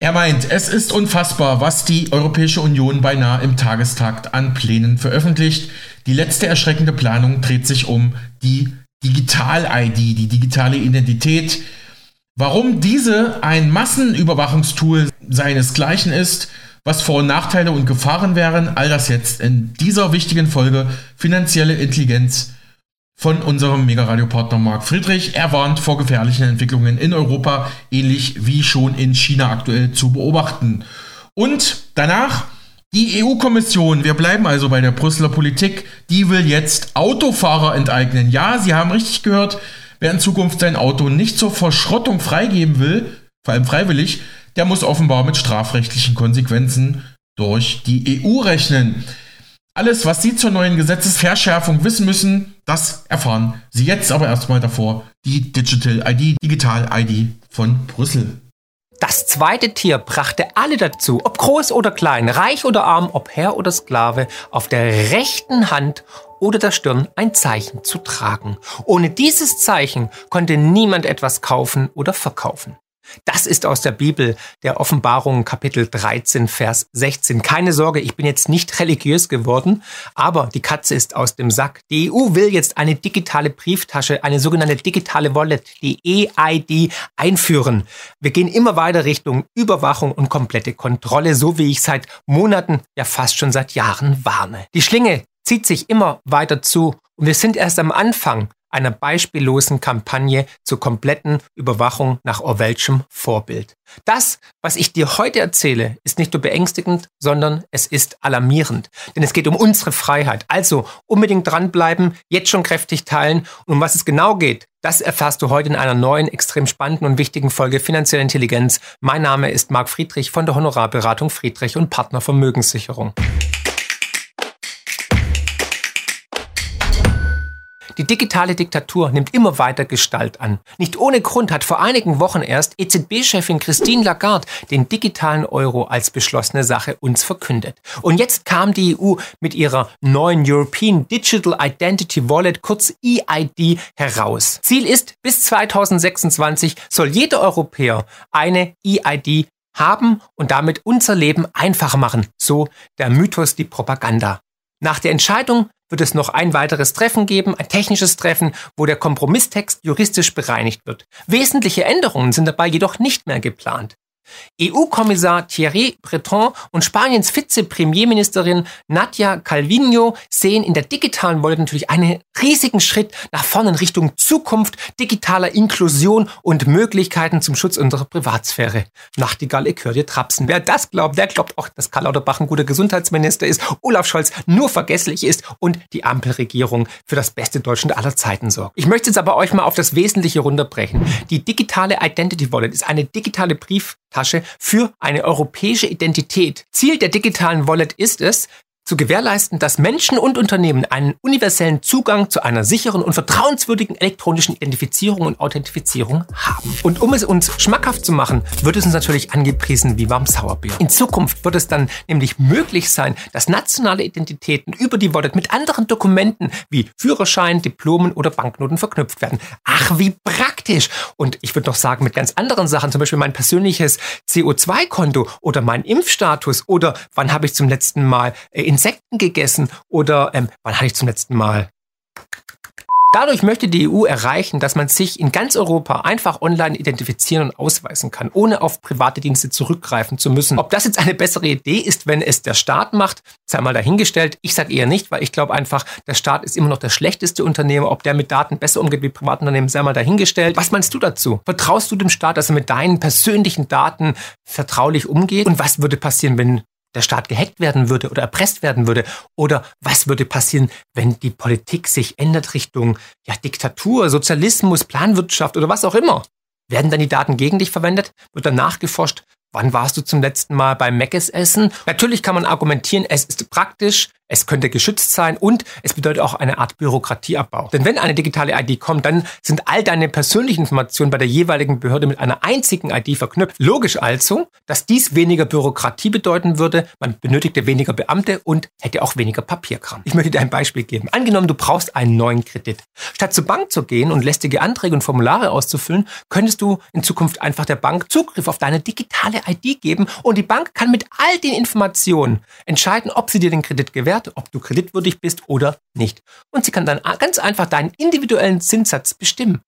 Er meint, es ist unfassbar, was die Europäische Union beinahe im Tagestakt an Plänen veröffentlicht. Die letzte erschreckende Planung dreht sich um die Digital-ID, die digitale Identität, Warum diese ein Massenüberwachungstool seinesgleichen ist, was Vor- und Nachteile und Gefahren wären, all das jetzt in dieser wichtigen Folge Finanzielle Intelligenz von unserem Mega-Radio-Partner Marc Friedrich. Er warnt vor gefährlichen Entwicklungen in Europa, ähnlich wie schon in China aktuell zu beobachten. Und danach die EU-Kommission, wir bleiben also bei der Brüsseler Politik, die will jetzt Autofahrer enteignen. Ja, Sie haben richtig gehört, Wer in Zukunft sein Auto nicht zur Verschrottung freigeben will, vor allem freiwillig, der muss offenbar mit strafrechtlichen Konsequenzen durch die EU rechnen. Alles, was Sie zur neuen Gesetzesverschärfung wissen müssen, das erfahren Sie jetzt aber erstmal davor. Die Digital ID, Digital ID von Brüssel. Das zweite Tier brachte alle dazu, ob groß oder klein, reich oder arm, ob Herr oder Sklave, auf der rechten Hand oder der Stirn ein Zeichen zu tragen. Ohne dieses Zeichen konnte niemand etwas kaufen oder verkaufen. Das ist aus der Bibel, der Offenbarung Kapitel 13, Vers 16. Keine Sorge, ich bin jetzt nicht religiös geworden, aber die Katze ist aus dem Sack. Die EU will jetzt eine digitale Brieftasche, eine sogenannte digitale Wallet, die EID, einführen. Wir gehen immer weiter Richtung Überwachung und komplette Kontrolle, so wie ich seit Monaten, ja fast schon seit Jahren warne. Die Schlinge zieht sich immer weiter zu und wir sind erst am Anfang einer beispiellosen Kampagne zur kompletten Überwachung nach Orwellschem Vorbild. Das, was ich dir heute erzähle, ist nicht nur beängstigend, sondern es ist alarmierend. Denn es geht um unsere Freiheit. Also unbedingt dranbleiben, jetzt schon kräftig teilen. Und um was es genau geht, das erfährst du heute in einer neuen, extrem spannenden und wichtigen Folge Finanzielle Intelligenz. Mein Name ist Marc Friedrich von der Honorarberatung Friedrich und Partner Vermögenssicherung. Die digitale Diktatur nimmt immer weiter Gestalt an. Nicht ohne Grund hat vor einigen Wochen erst EZB-Chefin Christine Lagarde den digitalen Euro als beschlossene Sache uns verkündet. Und jetzt kam die EU mit ihrer neuen European Digital Identity Wallet, kurz EID, heraus. Ziel ist, bis 2026 soll jeder Europäer eine EID haben und damit unser Leben einfacher machen. So der Mythos, die Propaganda. Nach der Entscheidung wird es noch ein weiteres Treffen geben, ein technisches Treffen, wo der Kompromisstext juristisch bereinigt wird. Wesentliche Änderungen sind dabei jedoch nicht mehr geplant. EU-Kommissar Thierry Breton und Spaniens Vize-Premierministerin Nadia Calvino sehen in der digitalen Wallet natürlich einen riesigen Schritt nach vorne in Richtung Zukunft, digitaler Inklusion und Möglichkeiten zum Schutz unserer Privatsphäre. Nachtigall, ich höre dir trapsen. Wer das glaubt, der glaubt auch, dass Karl Lauterbach ein guter Gesundheitsminister ist, Olaf Scholz nur vergesslich ist und die Ampelregierung für das beste Deutschland aller Zeiten sorgt. Ich möchte jetzt aber euch mal auf das Wesentliche runterbrechen. Die digitale Identity Wallet ist eine digitale Brief Tasche für eine europäische Identität. Ziel der digitalen Wallet ist es, zu gewährleisten, dass Menschen und Unternehmen einen universellen Zugang zu einer sicheren und vertrauenswürdigen elektronischen Identifizierung und Authentifizierung haben. Und um es uns schmackhaft zu machen, wird es uns natürlich angepriesen wie beim Sauerbier. In Zukunft wird es dann nämlich möglich sein, dass nationale Identitäten über die Wallet mit anderen Dokumenten wie Führerschein, Diplomen oder Banknoten verknüpft werden. Ach, wie praktisch! Und ich würde noch sagen, mit ganz anderen Sachen, zum Beispiel mein persönliches CO2-Konto oder mein Impfstatus oder wann habe ich zum letzten Mal in äh, Insekten gegessen oder ähm, wann hatte ich zum letzten Mal Dadurch möchte die EU erreichen, dass man sich in ganz Europa einfach online identifizieren und ausweisen kann, ohne auf private Dienste zurückgreifen zu müssen. Ob das jetzt eine bessere Idee ist, wenn es der Staat macht, sei mal dahingestellt. Ich sage eher nicht, weil ich glaube einfach, der Staat ist immer noch der schlechteste Unternehmer. Ob der mit Daten besser umgeht wie Privatunternehmen, sei mal dahingestellt. Was meinst du dazu? Vertraust du dem Staat, dass er mit deinen persönlichen Daten vertraulich umgeht? Und was würde passieren, wenn der Staat gehackt werden würde oder erpresst werden würde? Oder was würde passieren, wenn die Politik sich ändert Richtung ja, Diktatur, Sozialismus, Planwirtschaft oder was auch immer? Werden dann die Daten gegen dich verwendet? Wird dann nachgeforscht? Wann warst du zum letzten Mal beim Meckes essen? Natürlich kann man argumentieren, es ist praktisch, es könnte geschützt sein und es bedeutet auch eine Art Bürokratieabbau. Denn wenn eine digitale ID kommt, dann sind all deine persönlichen Informationen bei der jeweiligen Behörde mit einer einzigen ID verknüpft. Logisch also, dass dies weniger Bürokratie bedeuten würde, man benötigte weniger Beamte und hätte auch weniger Papierkram. Ich möchte dir ein Beispiel geben. Angenommen, du brauchst einen neuen Kredit. Statt zur Bank zu gehen und lästige Anträge und Formulare auszufüllen, könntest du in Zukunft einfach der Bank Zugriff auf deine digitale ID geben und die Bank kann mit all den Informationen entscheiden, ob sie dir den Kredit gewährt Wert, ob du kreditwürdig bist oder nicht. Und sie kann dann ganz einfach deinen individuellen Zinssatz bestimmen.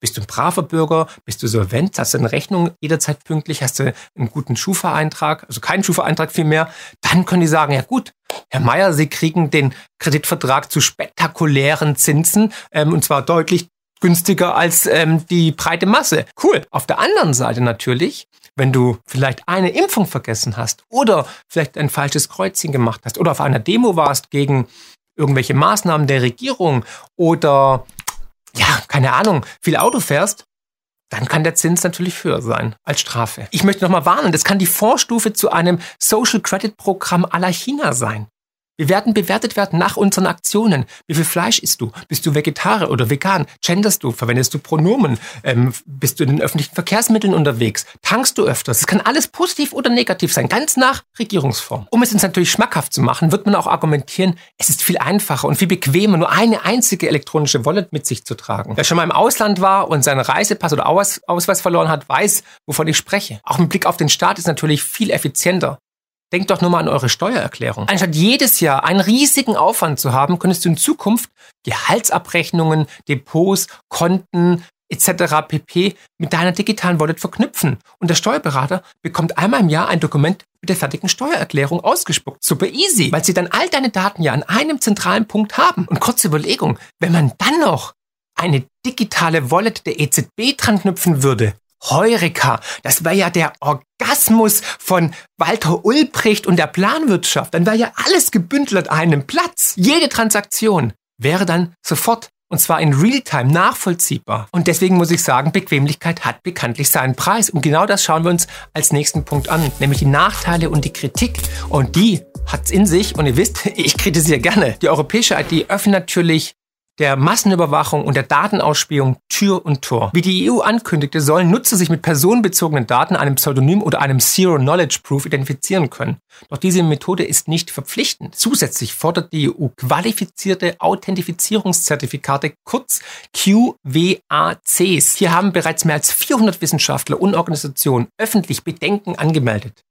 Bist du ein braver Bürger? Bist du solvent? Hast du eine Rechnung jederzeit pünktlich? Hast du einen guten Schufa-Eintrag? Also keinen Schufa-Eintrag vielmehr? Dann können die sagen, ja gut, Herr Meier, Sie kriegen den Kreditvertrag zu spektakulären Zinsen ähm, und zwar deutlich günstiger als ähm, die breite Masse. Cool. Auf der anderen Seite natürlich wenn du vielleicht eine Impfung vergessen hast oder vielleicht ein falsches Kreuzchen gemacht hast oder auf einer Demo warst gegen irgendwelche Maßnahmen der Regierung oder ja, keine Ahnung, viel Auto fährst, dann kann der Zins natürlich höher sein als Strafe. Ich möchte nochmal warnen, das kann die Vorstufe zu einem Social Credit Programm aller China sein. Wir werden bewertet werden nach unseren Aktionen. Wie viel Fleisch isst du? Bist du Vegetarier oder vegan? Genderst du? Verwendest du Pronomen? Ähm, bist du in den öffentlichen Verkehrsmitteln unterwegs? Tankst du öfters? Es kann alles positiv oder negativ sein, ganz nach Regierungsform. Um es uns natürlich schmackhaft zu machen, wird man auch argumentieren, es ist viel einfacher und viel bequemer, nur eine einzige elektronische Wallet mit sich zu tragen. Wer schon mal im Ausland war und seinen Reisepass oder Ausweis verloren hat, weiß, wovon ich spreche. Auch mit Blick auf den Staat ist natürlich viel effizienter. Denkt doch nur mal an eure Steuererklärung. Anstatt jedes Jahr einen riesigen Aufwand zu haben, könntest du in Zukunft Gehaltsabrechnungen, Depots, Konten etc. pp. mit deiner digitalen Wallet verknüpfen. Und der Steuerberater bekommt einmal im Jahr ein Dokument mit der fertigen Steuererklärung ausgespuckt. Super easy, weil sie dann all deine Daten ja an einem zentralen Punkt haben. Und kurze Überlegung, wenn man dann noch eine digitale Wallet der EZB dran knüpfen würde, Heureka, das wäre ja der Orgasmus von Walter Ulbricht und der Planwirtschaft. Dann wäre ja alles gebündelt an einem Platz. Jede Transaktion wäre dann sofort und zwar in Realtime nachvollziehbar. Und deswegen muss ich sagen, Bequemlichkeit hat bekanntlich seinen Preis. Und genau das schauen wir uns als nächsten Punkt an, nämlich die Nachteile und die Kritik. Und die hat's in sich. Und ihr wisst, ich kritisiere gerne. Die europäische IT öffnet natürlich der Massenüberwachung und der Datenausspielung Tür und Tor. Wie die EU ankündigte, sollen Nutzer sich mit personenbezogenen Daten, einem Pseudonym oder einem Zero Knowledge Proof identifizieren können. Doch diese Methode ist nicht verpflichtend. Zusätzlich fordert die EU qualifizierte Authentifizierungszertifikate, kurz QWACs. Hier haben bereits mehr als 400 Wissenschaftler und Organisationen öffentlich Bedenken angemeldet.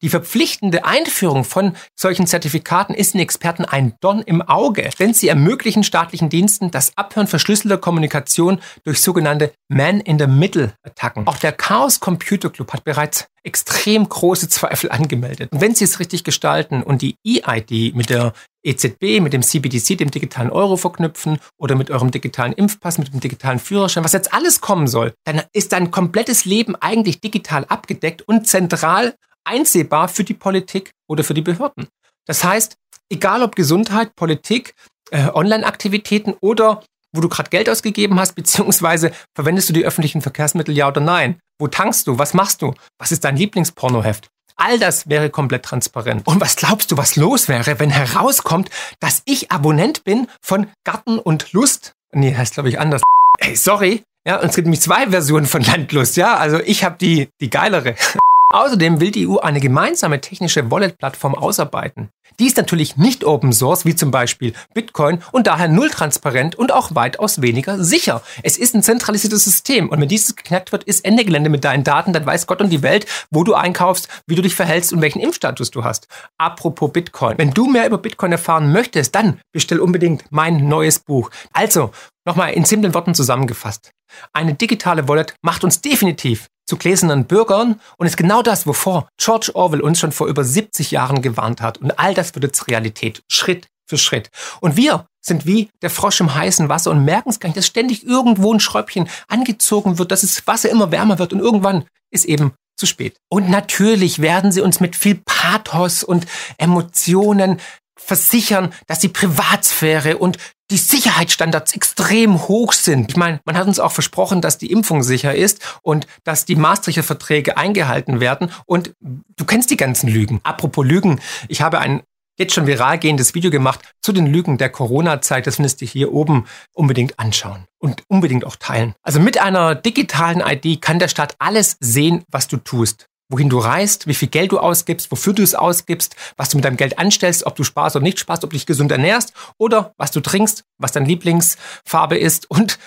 Die verpflichtende Einführung von solchen Zertifikaten ist den Experten ein Dorn im Auge, denn sie ermöglichen staatlichen Diensten das Abhören verschlüsselter Kommunikation durch sogenannte Man-in-the-Middle-Attacken. Auch der Chaos Computer Club hat bereits extrem große Zweifel angemeldet. Und wenn sie es richtig gestalten und die EID mit der EZB, mit dem CBDC, dem digitalen Euro verknüpfen oder mit eurem digitalen Impfpass, mit dem digitalen Führerschein, was jetzt alles kommen soll, dann ist dein komplettes Leben eigentlich digital abgedeckt und zentral einsehbar für die Politik oder für die Behörden. Das heißt, egal ob Gesundheit, Politik, äh, Online-Aktivitäten oder wo du gerade Geld ausgegeben hast, beziehungsweise verwendest du die öffentlichen Verkehrsmittel ja oder nein? Wo tankst du? Was machst du? Was ist dein Lieblingspornoheft? All das wäre komplett transparent. Und was glaubst du, was los wäre, wenn herauskommt, dass ich Abonnent bin von Garten und Lust? Nee, heißt glaube ich anders. Hey, sorry. Ja, und es gibt nämlich zwei Versionen von Landlust, ja? Also ich habe die die geilere. Außerdem will die EU eine gemeinsame technische Wallet-Plattform ausarbeiten. Die ist natürlich nicht Open Source, wie zum Beispiel Bitcoin, und daher null transparent und auch weitaus weniger sicher. Es ist ein zentralisiertes System und wenn dieses geknackt wird, ist Ende Gelände mit deinen Daten, dann weiß Gott und die Welt, wo du einkaufst, wie du dich verhältst und welchen Impfstatus du hast. Apropos Bitcoin. Wenn du mehr über Bitcoin erfahren möchtest, dann bestell unbedingt mein neues Buch. Also, nochmal in simplen Worten zusammengefasst. Eine digitale Wallet macht uns definitiv zu gläsernen Bürgern und ist genau das, wovor George Orwell uns schon vor über 70 Jahren gewarnt hat. Und all das wird jetzt Realität, Schritt für Schritt. Und wir sind wie der Frosch im heißen Wasser und merken es gar nicht, dass ständig irgendwo ein Schräubchen angezogen wird, dass das Wasser immer wärmer wird und irgendwann ist eben zu spät. Und natürlich werden sie uns mit viel Pathos und Emotionen versichern, dass die Privatsphäre und die Sicherheitsstandards extrem hoch sind. Ich meine, man hat uns auch versprochen, dass die Impfung sicher ist und dass die Maastrichter Verträge eingehalten werden. Und du kennst die ganzen Lügen. Apropos Lügen, ich habe ein jetzt schon viral gehendes Video gemacht zu den Lügen der Corona-Zeit. Das findest du hier oben unbedingt anschauen und unbedingt auch teilen. Also mit einer digitalen ID kann der Staat alles sehen, was du tust wohin du reist, wie viel Geld du ausgibst, wofür du es ausgibst, was du mit deinem Geld anstellst, ob du sparst oder nicht sparst, ob du dich gesund ernährst oder was du trinkst, was deine Lieblingsfarbe ist und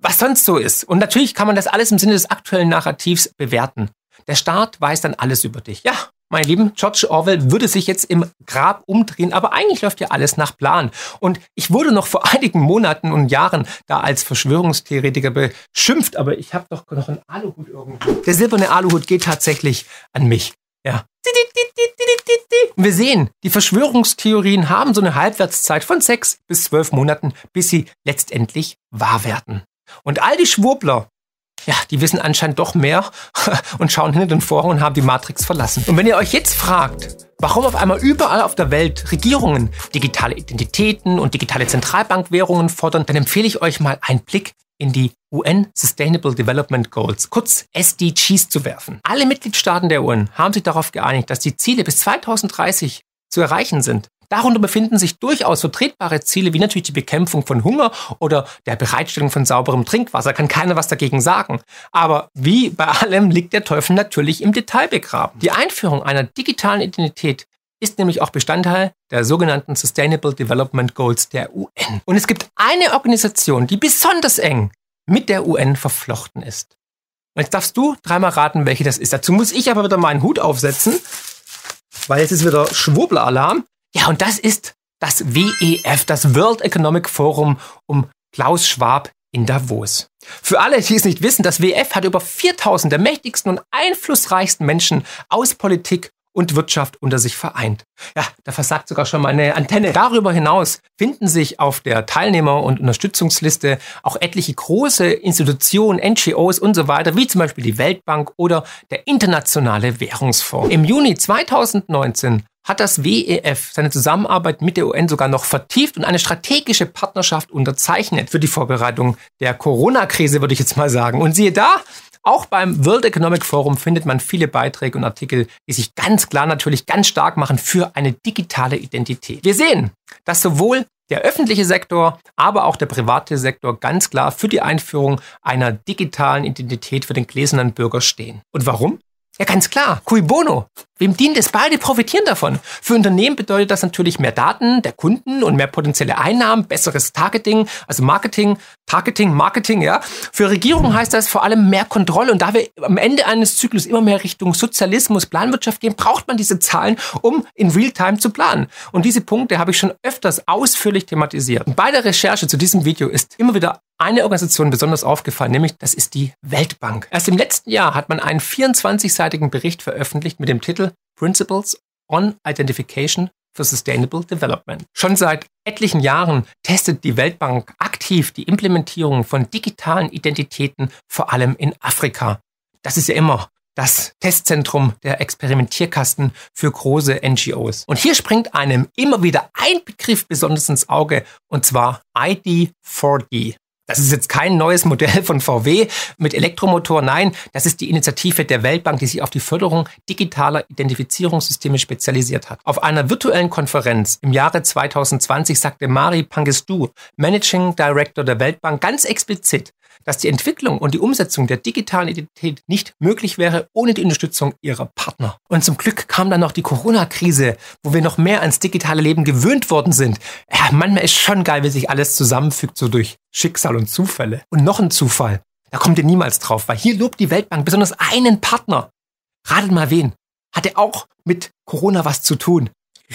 was sonst so ist. Und natürlich kann man das alles im Sinne des aktuellen Narrativs bewerten. Der Staat weiß dann alles über dich. Ja, mein Lieben, George Orwell würde sich jetzt im Grab umdrehen, aber eigentlich läuft ja alles nach Plan. Und ich wurde noch vor einigen Monaten und Jahren da als Verschwörungstheoretiker beschimpft, aber ich habe doch noch einen Aluhut irgendwo. Der silberne Aluhut geht tatsächlich an mich. Ja. Und wir sehen, die Verschwörungstheorien haben so eine Halbwertszeit von sechs bis zwölf Monaten, bis sie letztendlich wahr werden. Und all die Schwurbler, ja, die wissen anscheinend doch mehr und schauen hinter den Vorhang und haben die Matrix verlassen. Und wenn ihr euch jetzt fragt, warum auf einmal überall auf der Welt Regierungen digitale Identitäten und digitale Zentralbankwährungen fordern, dann empfehle ich euch mal einen Blick in die UN Sustainable Development Goals, kurz SDGs, zu werfen. Alle Mitgliedstaaten der UN haben sich darauf geeinigt, dass die Ziele bis 2030 zu erreichen sind. Darunter befinden sich durchaus vertretbare Ziele, wie natürlich die Bekämpfung von Hunger oder der Bereitstellung von sauberem Trinkwasser. Kann keiner was dagegen sagen. Aber wie bei allem liegt der Teufel natürlich im Detail begraben. Die Einführung einer digitalen Identität ist nämlich auch Bestandteil der sogenannten Sustainable Development Goals der UN. Und es gibt eine Organisation, die besonders eng mit der UN verflochten ist. Und jetzt darfst du dreimal raten, welche das ist. Dazu muss ich aber wieder meinen Hut aufsetzen, weil jetzt ist wieder Schwurbelalarm. Ja, und das ist das WEF, das World Economic Forum um Klaus Schwab in Davos. Für alle, die es nicht wissen, das WEF hat über 4000 der mächtigsten und einflussreichsten Menschen aus Politik und Wirtschaft unter sich vereint. Ja, da versagt sogar schon mal eine Antenne. Darüber hinaus finden sich auf der Teilnehmer- und Unterstützungsliste auch etliche große Institutionen, NGOs und so weiter, wie zum Beispiel die Weltbank oder der Internationale Währungsfonds. Im Juni 2019 hat das WEF seine Zusammenarbeit mit der UN sogar noch vertieft und eine strategische Partnerschaft unterzeichnet für die Vorbereitung der Corona-Krise, würde ich jetzt mal sagen. Und siehe da, auch beim World Economic Forum findet man viele Beiträge und Artikel, die sich ganz klar natürlich ganz stark machen für eine digitale Identität. Wir sehen, dass sowohl der öffentliche Sektor, aber auch der private Sektor ganz klar für die Einführung einer digitalen Identität für den gläsernen Bürger stehen. Und warum? Ja, ganz klar. Cui bono. Wem dient es? Beide profitieren davon. Für Unternehmen bedeutet das natürlich mehr Daten der Kunden und mehr potenzielle Einnahmen, besseres Targeting, also Marketing, Targeting, Marketing, ja. Für Regierungen heißt das vor allem mehr Kontrolle. Und da wir am Ende eines Zyklus immer mehr Richtung Sozialismus, Planwirtschaft gehen, braucht man diese Zahlen, um in Realtime zu planen. Und diese Punkte habe ich schon öfters ausführlich thematisiert. Und bei der Recherche zu diesem Video ist immer wieder eine Organisation besonders aufgefallen, nämlich das ist die Weltbank. Erst im letzten Jahr hat man einen 24-seitigen Bericht veröffentlicht mit dem Titel Principles on Identification for Sustainable Development. Schon seit etlichen Jahren testet die Weltbank aktiv die Implementierung von digitalen Identitäten, vor allem in Afrika. Das ist ja immer das Testzentrum der Experimentierkasten für große NGOs. Und hier springt einem immer wieder ein Begriff besonders ins Auge, und zwar ID4D. Das ist jetzt kein neues Modell von VW mit Elektromotor. Nein, das ist die Initiative der Weltbank, die sich auf die Förderung digitaler Identifizierungssysteme spezialisiert hat. Auf einer virtuellen Konferenz im Jahre 2020 sagte Mari Pangestu, Managing Director der Weltbank, ganz explizit, dass die Entwicklung und die Umsetzung der digitalen Identität nicht möglich wäre ohne die Unterstützung ihrer Partner. Und zum Glück kam dann noch die Corona-Krise, wo wir noch mehr ans digitale Leben gewöhnt worden sind. Ja, manchmal ist schon geil, wie sich alles zusammenfügt, so durch Schicksal und Zufälle. Und noch ein Zufall. Da kommt ihr niemals drauf, weil hier lobt die Weltbank besonders einen Partner. Ratet mal wen. Hat er auch mit Corona was zu tun?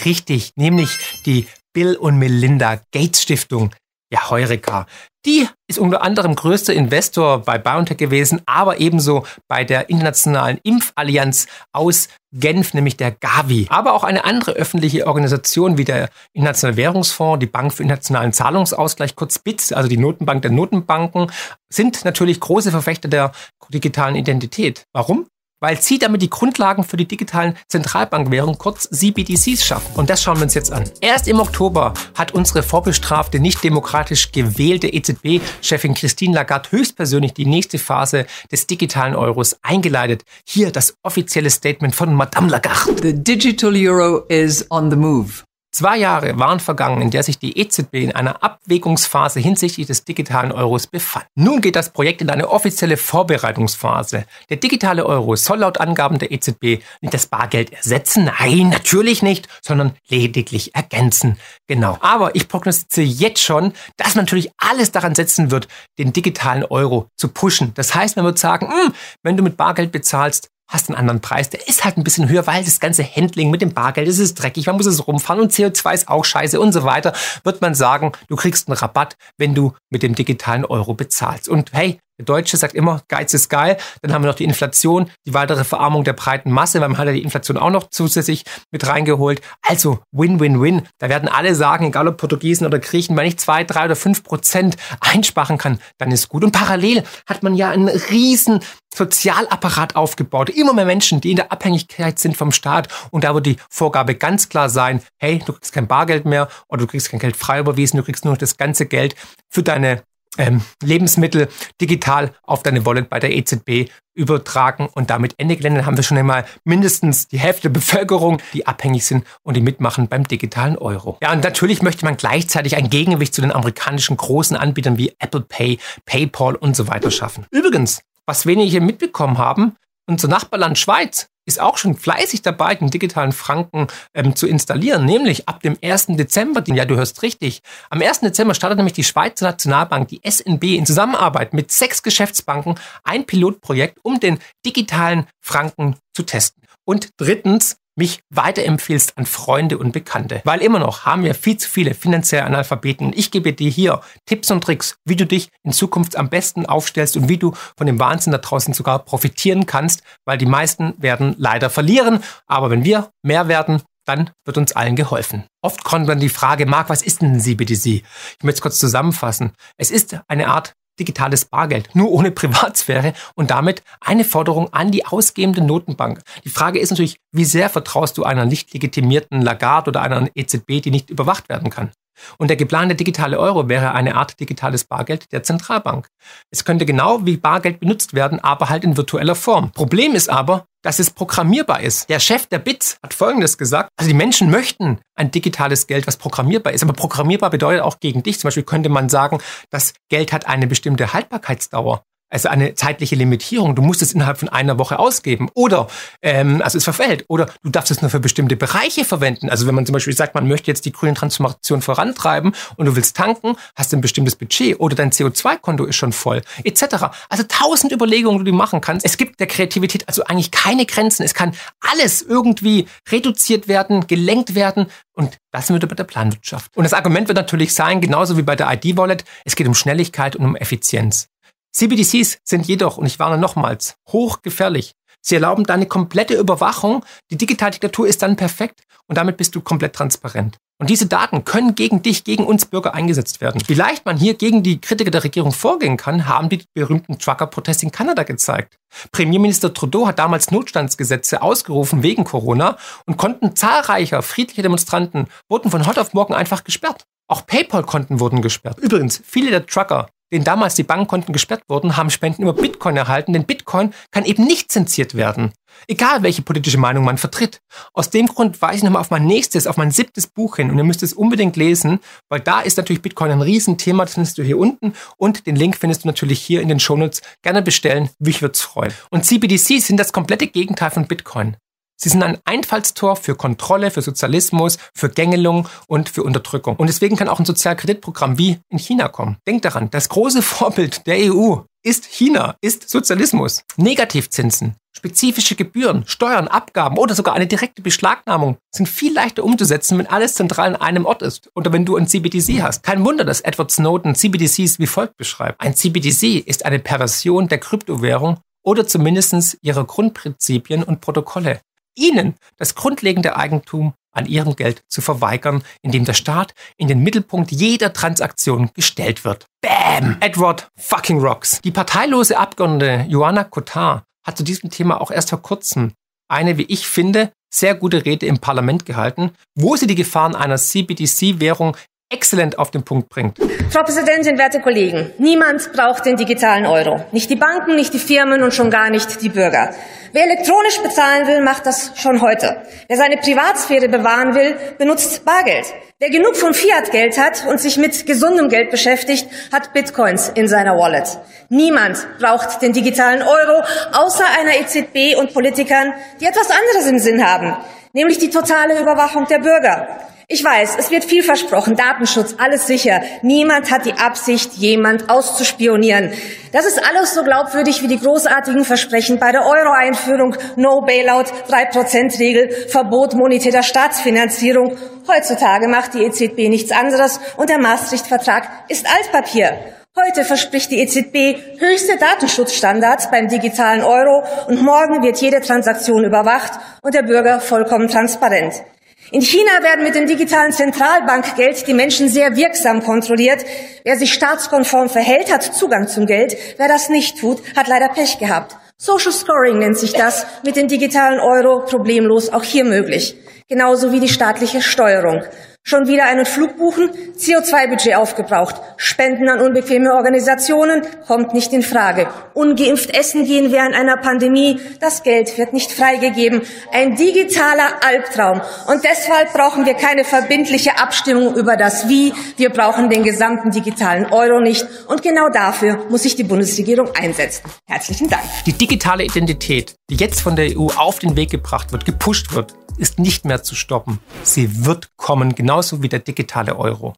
Richtig, nämlich die Bill und Melinda Gates Stiftung. Ja, Heureka. Die ist unter anderem größter Investor bei BioNTech gewesen, aber ebenso bei der internationalen Impfallianz aus Genf, nämlich der Gavi. Aber auch eine andere öffentliche Organisation wie der Internationale Währungsfonds, die Bank für internationalen Zahlungsausgleich, kurz BITS, also die Notenbank der Notenbanken, sind natürlich große Verfechter der digitalen Identität. Warum? Weil sie damit die Grundlagen für die digitalen Zentralbankwährungen, kurz CBDCs, schaffen. Und das schauen wir uns jetzt an. Erst im Oktober hat unsere vorbestrafte, nicht demokratisch gewählte EZB-Chefin Christine Lagarde höchstpersönlich die nächste Phase des digitalen Euros eingeleitet. Hier das offizielle Statement von Madame Lagarde. The digital euro is on the move. Zwei Jahre waren vergangen, in der sich die EZB in einer Abwägungsphase hinsichtlich des digitalen Euros befand. Nun geht das Projekt in eine offizielle Vorbereitungsphase. Der digitale Euro soll laut Angaben der EZB nicht das Bargeld ersetzen, nein, natürlich nicht, sondern lediglich ergänzen. Genau. Aber ich prognostiziere jetzt schon, dass man natürlich alles daran setzen wird, den digitalen Euro zu pushen. Das heißt, man wird sagen, hm, wenn du mit Bargeld bezahlst, hast einen anderen Preis. Der ist halt ein bisschen höher, weil das ganze Handling mit dem Bargeld, das ist dreckig, man muss es rumfahren und CO2 ist auch scheiße und so weiter. Wird man sagen, du kriegst einen Rabatt, wenn du mit dem digitalen Euro bezahlst. Und hey, der Deutsche sagt immer, Geiz ist geil. Dann haben wir noch die Inflation, die weitere Verarmung der breiten Masse, weil man hat ja die Inflation auch noch zusätzlich mit reingeholt. Also Win-Win-Win. Da werden alle sagen, egal ob Portugiesen oder Griechen, wenn ich zwei, drei oder fünf Prozent einsparen kann, dann ist gut. Und parallel hat man ja einen riesen Sozialapparat aufgebaut. Immer mehr Menschen, die in der Abhängigkeit sind vom Staat. Und da wird die Vorgabe ganz klar sein, hey, du kriegst kein Bargeld mehr oder du kriegst kein Geld frei überwiesen, du kriegst nur das ganze Geld für deine ähm, Lebensmittel digital auf deine Wallet bei der EZB übertragen und damit Ende Gelände haben wir schon einmal mindestens die Hälfte der Bevölkerung, die abhängig sind und die mitmachen beim digitalen Euro. Ja, und natürlich möchte man gleichzeitig ein Gegengewicht zu den amerikanischen großen Anbietern wie Apple Pay, PayPal und so weiter schaffen. Übrigens, was wenige mitbekommen haben, unser Nachbarland Schweiz ist auch schon fleißig dabei, den digitalen Franken ähm, zu installieren, nämlich ab dem 1. Dezember. Ja, du hörst richtig. Am 1. Dezember startet nämlich die Schweizer Nationalbank, die SNB, in Zusammenarbeit mit sechs Geschäftsbanken ein Pilotprojekt, um den digitalen Franken zu testen. Und drittens, mich weiterempfiehlst an Freunde und Bekannte. Weil immer noch haben wir viel zu viele finanzielle Analphabeten. Ich gebe dir hier Tipps und Tricks, wie du dich in Zukunft am besten aufstellst und wie du von dem Wahnsinn da draußen sogar profitieren kannst, weil die meisten werden leider verlieren. Aber wenn wir mehr werden, dann wird uns allen geholfen. Oft kommt dann die Frage, Marc, was ist denn CBDC? Ich möchte es kurz zusammenfassen. Es ist eine Art digitales Bargeld, nur ohne Privatsphäre und damit eine Forderung an die ausgebende Notenbank. Die Frage ist natürlich, wie sehr vertraust du einer nicht legitimierten Lagarde oder einer EZB, die nicht überwacht werden kann? Und der geplante digitale Euro wäre eine Art digitales Bargeld der Zentralbank. Es könnte genau wie Bargeld benutzt werden, aber halt in virtueller Form. Problem ist aber, dass es programmierbar ist. Der Chef der BITS hat Folgendes gesagt. Also die Menschen möchten ein digitales Geld, was programmierbar ist. Aber programmierbar bedeutet auch gegen dich. Zum Beispiel könnte man sagen, das Geld hat eine bestimmte Haltbarkeitsdauer also eine zeitliche Limitierung. Du musst es innerhalb von einer Woche ausgeben oder ähm, also es verfällt oder du darfst es nur für bestimmte Bereiche verwenden. Also wenn man zum Beispiel sagt, man möchte jetzt die grüne Transformation vorantreiben und du willst tanken, hast du ein bestimmtes Budget oder dein CO2-Konto ist schon voll etc. Also tausend Überlegungen, die du machen kannst. Es gibt der Kreativität also eigentlich keine Grenzen. Es kann alles irgendwie reduziert werden, gelenkt werden und das wird bei der Planwirtschaft. Und das Argument wird natürlich sein, genauso wie bei der ID-Wallet, es geht um Schnelligkeit und um Effizienz. CBDCs sind jedoch, und ich warne nochmals, hochgefährlich. Sie erlauben deine komplette Überwachung. Die Digitaldiktatur ist dann perfekt und damit bist du komplett transparent. Und diese Daten können gegen dich, gegen uns Bürger eingesetzt werden. Wie leicht man hier gegen die Kritiker der Regierung vorgehen kann, haben die berühmten Trucker-Proteste in Kanada gezeigt. Premierminister Trudeau hat damals Notstandsgesetze ausgerufen wegen Corona und konnten zahlreicher friedliche Demonstranten wurden von heute auf morgen einfach gesperrt. Auch PayPal-Konten wurden gesperrt. Übrigens, viele der Trucker denen damals die Bankkonten gesperrt wurden, haben Spenden über Bitcoin erhalten, denn Bitcoin kann eben nicht zensiert werden. Egal, welche politische Meinung man vertritt. Aus dem Grund weise ich nochmal auf mein nächstes, auf mein siebtes Buch hin und ihr müsst es unbedingt lesen, weil da ist natürlich Bitcoin ein Riesenthema, das findest du hier unten und den Link findest du natürlich hier in den Shownotes. Gerne bestellen, mich würde es freuen. Und CBDCs sind das komplette Gegenteil von Bitcoin. Sie sind ein Einfallstor für Kontrolle, für Sozialismus, für Gängelung und für Unterdrückung. Und deswegen kann auch ein Sozialkreditprogramm wie in China kommen. Denkt daran, das große Vorbild der EU ist China, ist Sozialismus. Negativzinsen, spezifische Gebühren, Steuern, Abgaben oder sogar eine direkte Beschlagnahmung sind viel leichter umzusetzen, wenn alles zentral in einem Ort ist oder wenn du ein CBDC hast. Kein Wunder, dass Edward Snowden CBDCs wie folgt beschreibt. Ein CBDC ist eine Perversion der Kryptowährung oder zumindest ihrer Grundprinzipien und Protokolle ihnen das grundlegende Eigentum an ihrem Geld zu verweigern, indem der Staat in den Mittelpunkt jeder Transaktion gestellt wird. Bam! Edward fucking rocks. Die parteilose Abgeordnete Joanna Cotard hat zu diesem Thema auch erst vor kurzem eine, wie ich finde, sehr gute Rede im Parlament gehalten, wo sie die Gefahren einer CBDC-Währung exzellent auf den Punkt bringt. Frau Präsidentin, werte Kollegen, niemand braucht den digitalen Euro. Nicht die Banken, nicht die Firmen und schon gar nicht die Bürger. Wer elektronisch bezahlen will, macht das schon heute. Wer seine Privatsphäre bewahren will, benutzt Bargeld. Wer genug von Fiat-Geld hat und sich mit gesundem Geld beschäftigt, hat Bitcoins in seiner Wallet. Niemand braucht den digitalen Euro, außer einer EZB und Politikern, die etwas anderes im Sinn haben, nämlich die totale Überwachung der Bürger. Ich weiß, es wird viel versprochen, Datenschutz, alles sicher. Niemand hat die Absicht, jemand auszuspionieren. Das ist alles so glaubwürdig wie die großartigen Versprechen bei der Euro-Einführung, No Bailout, 3%-Regel, Verbot monetärer Staatsfinanzierung. Heutzutage macht die EZB nichts anderes und der Maastricht-Vertrag ist Altpapier. Heute verspricht die EZB höchste Datenschutzstandards beim digitalen Euro und morgen wird jede Transaktion überwacht und der Bürger vollkommen transparent. In China werden mit dem digitalen Zentralbankgeld die Menschen sehr wirksam kontrolliert. Wer sich staatskonform verhält, hat Zugang zum Geld. Wer das nicht tut, hat leider Pech gehabt. Social Scoring nennt sich das, mit dem digitalen Euro problemlos auch hier möglich. Genauso wie die staatliche Steuerung. Schon wieder einen Flug buchen, CO2-Budget aufgebraucht. Spenden an unbequeme Organisationen kommt nicht in Frage. Ungeimpft essen gehen während einer Pandemie, das Geld wird nicht freigegeben. Ein digitaler Albtraum. Und deshalb brauchen wir keine verbindliche Abstimmung über das Wie. Wir brauchen den gesamten digitalen Euro nicht. Und genau dafür muss sich die Bundesregierung einsetzen. Herzlichen Dank. Die digitale Identität, die jetzt von der EU auf den Weg gebracht wird, gepusht wird, ist nicht mehr zu stoppen. Sie wird kommen, genauso wie der digitale Euro.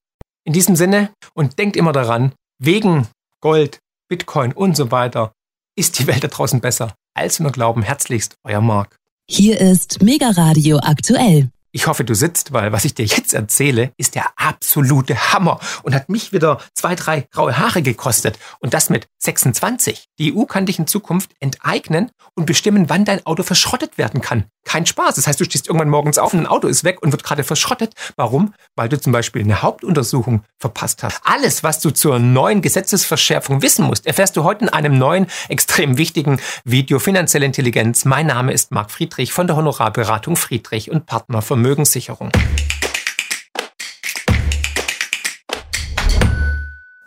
In diesem Sinne und denkt immer daran, wegen Gold, Bitcoin und so weiter ist die Welt da draußen besser, als wir nur glauben. Herzlichst, euer Marc. Hier ist Mega Radio aktuell. Ich hoffe, du sitzt, weil was ich dir jetzt erzähle, ist der absolute Hammer und hat mich wieder zwei, drei graue Haare gekostet. Und das mit 26. Die EU kann dich in Zukunft enteignen und bestimmen, wann dein Auto verschrottet werden kann. Kein Spaß. Das heißt, du stehst irgendwann morgens auf und ein Auto ist weg und wird gerade verschrottet. Warum? Weil du zum Beispiel eine Hauptuntersuchung verpasst hast. Alles, was du zur neuen Gesetzesverschärfung wissen musst, erfährst du heute in einem neuen, extrem wichtigen Video Finanzielle Intelligenz. Mein Name ist Marc Friedrich von der Honorarberatung Friedrich und Partner Vermögenssicherung.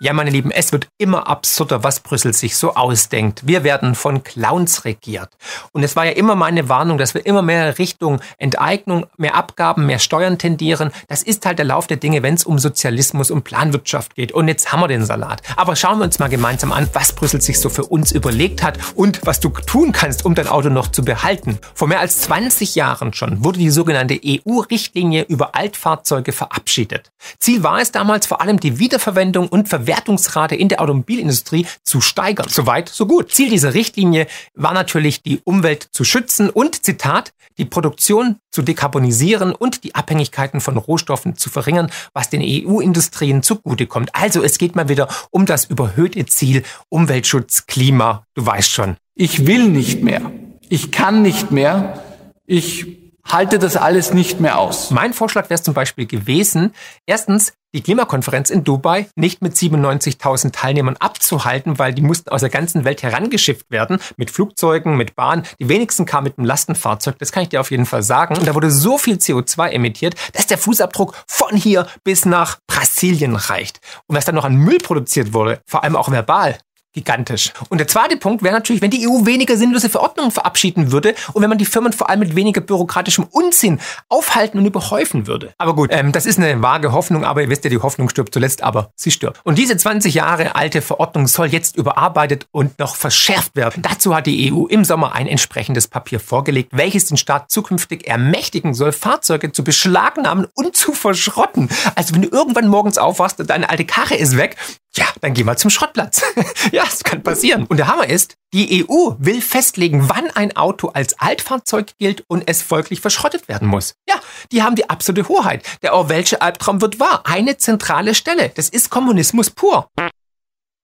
Ja, meine Lieben, es wird immer absurder, was Brüssel sich so ausdenkt. Wir werden von Clowns regiert. Und es war ja immer meine Warnung, dass wir immer mehr Richtung Enteignung, mehr Abgaben, mehr Steuern tendieren. Das ist halt der Lauf der Dinge, wenn es um Sozialismus, um Planwirtschaft geht. Und jetzt haben wir den Salat. Aber schauen wir uns mal gemeinsam an, was Brüssel sich so für uns überlegt hat und was du tun kannst, um dein Auto noch zu behalten. Vor mehr als 20 Jahren schon wurde die sogenannte EU-Richtlinie über Altfahrzeuge verabschiedet. Ziel war es damals vor allem die Wiederverwendung und Verwendung Verwertungsrate in der Automobilindustrie zu steigern. Soweit, so gut. Ziel dieser Richtlinie war natürlich, die Umwelt zu schützen und, Zitat, die Produktion zu dekarbonisieren und die Abhängigkeiten von Rohstoffen zu verringern, was den EU-Industrien zugutekommt. Also es geht mal wieder um das überhöhte Ziel Umweltschutz, Klima, du weißt schon. Ich will nicht mehr. Ich kann nicht mehr. Ich halte das alles nicht mehr aus. Mein Vorschlag wäre zum Beispiel gewesen, erstens die Klimakonferenz in Dubai nicht mit 97.000 Teilnehmern abzuhalten, weil die mussten aus der ganzen Welt herangeschifft werden, mit Flugzeugen, mit Bahnen. Die wenigsten kamen mit einem Lastenfahrzeug, das kann ich dir auf jeden Fall sagen. Und da wurde so viel CO2 emittiert, dass der Fußabdruck von hier bis nach Brasilien reicht. Und was dann noch an Müll produziert wurde, vor allem auch verbal, gigantisch. Und der zweite Punkt wäre natürlich, wenn die EU weniger sinnlose Verordnungen verabschieden würde und wenn man die Firmen vor allem mit weniger bürokratischem Unsinn aufhalten und überhäufen würde. Aber gut, ähm, das ist eine vage Hoffnung, aber ihr wisst ja, die Hoffnung stirbt zuletzt, aber sie stirbt. Und diese 20 Jahre alte Verordnung soll jetzt überarbeitet und noch verschärft werden. Dazu hat die EU im Sommer ein entsprechendes Papier vorgelegt, welches den Staat zukünftig ermächtigen soll, Fahrzeuge zu beschlagnahmen und zu verschrotten. Also wenn du irgendwann morgens aufwachst und deine alte Karre ist weg, ja, dann geh mal zum Schrottplatz. ja, das kann passieren. Und der Hammer ist, die EU will festlegen, wann ein Auto als Altfahrzeug gilt und es folglich verschrottet werden muss. Ja, die haben die absolute Hoheit. Der Orwellsche Albtraum wird wahr. Eine zentrale Stelle. Das ist Kommunismus pur.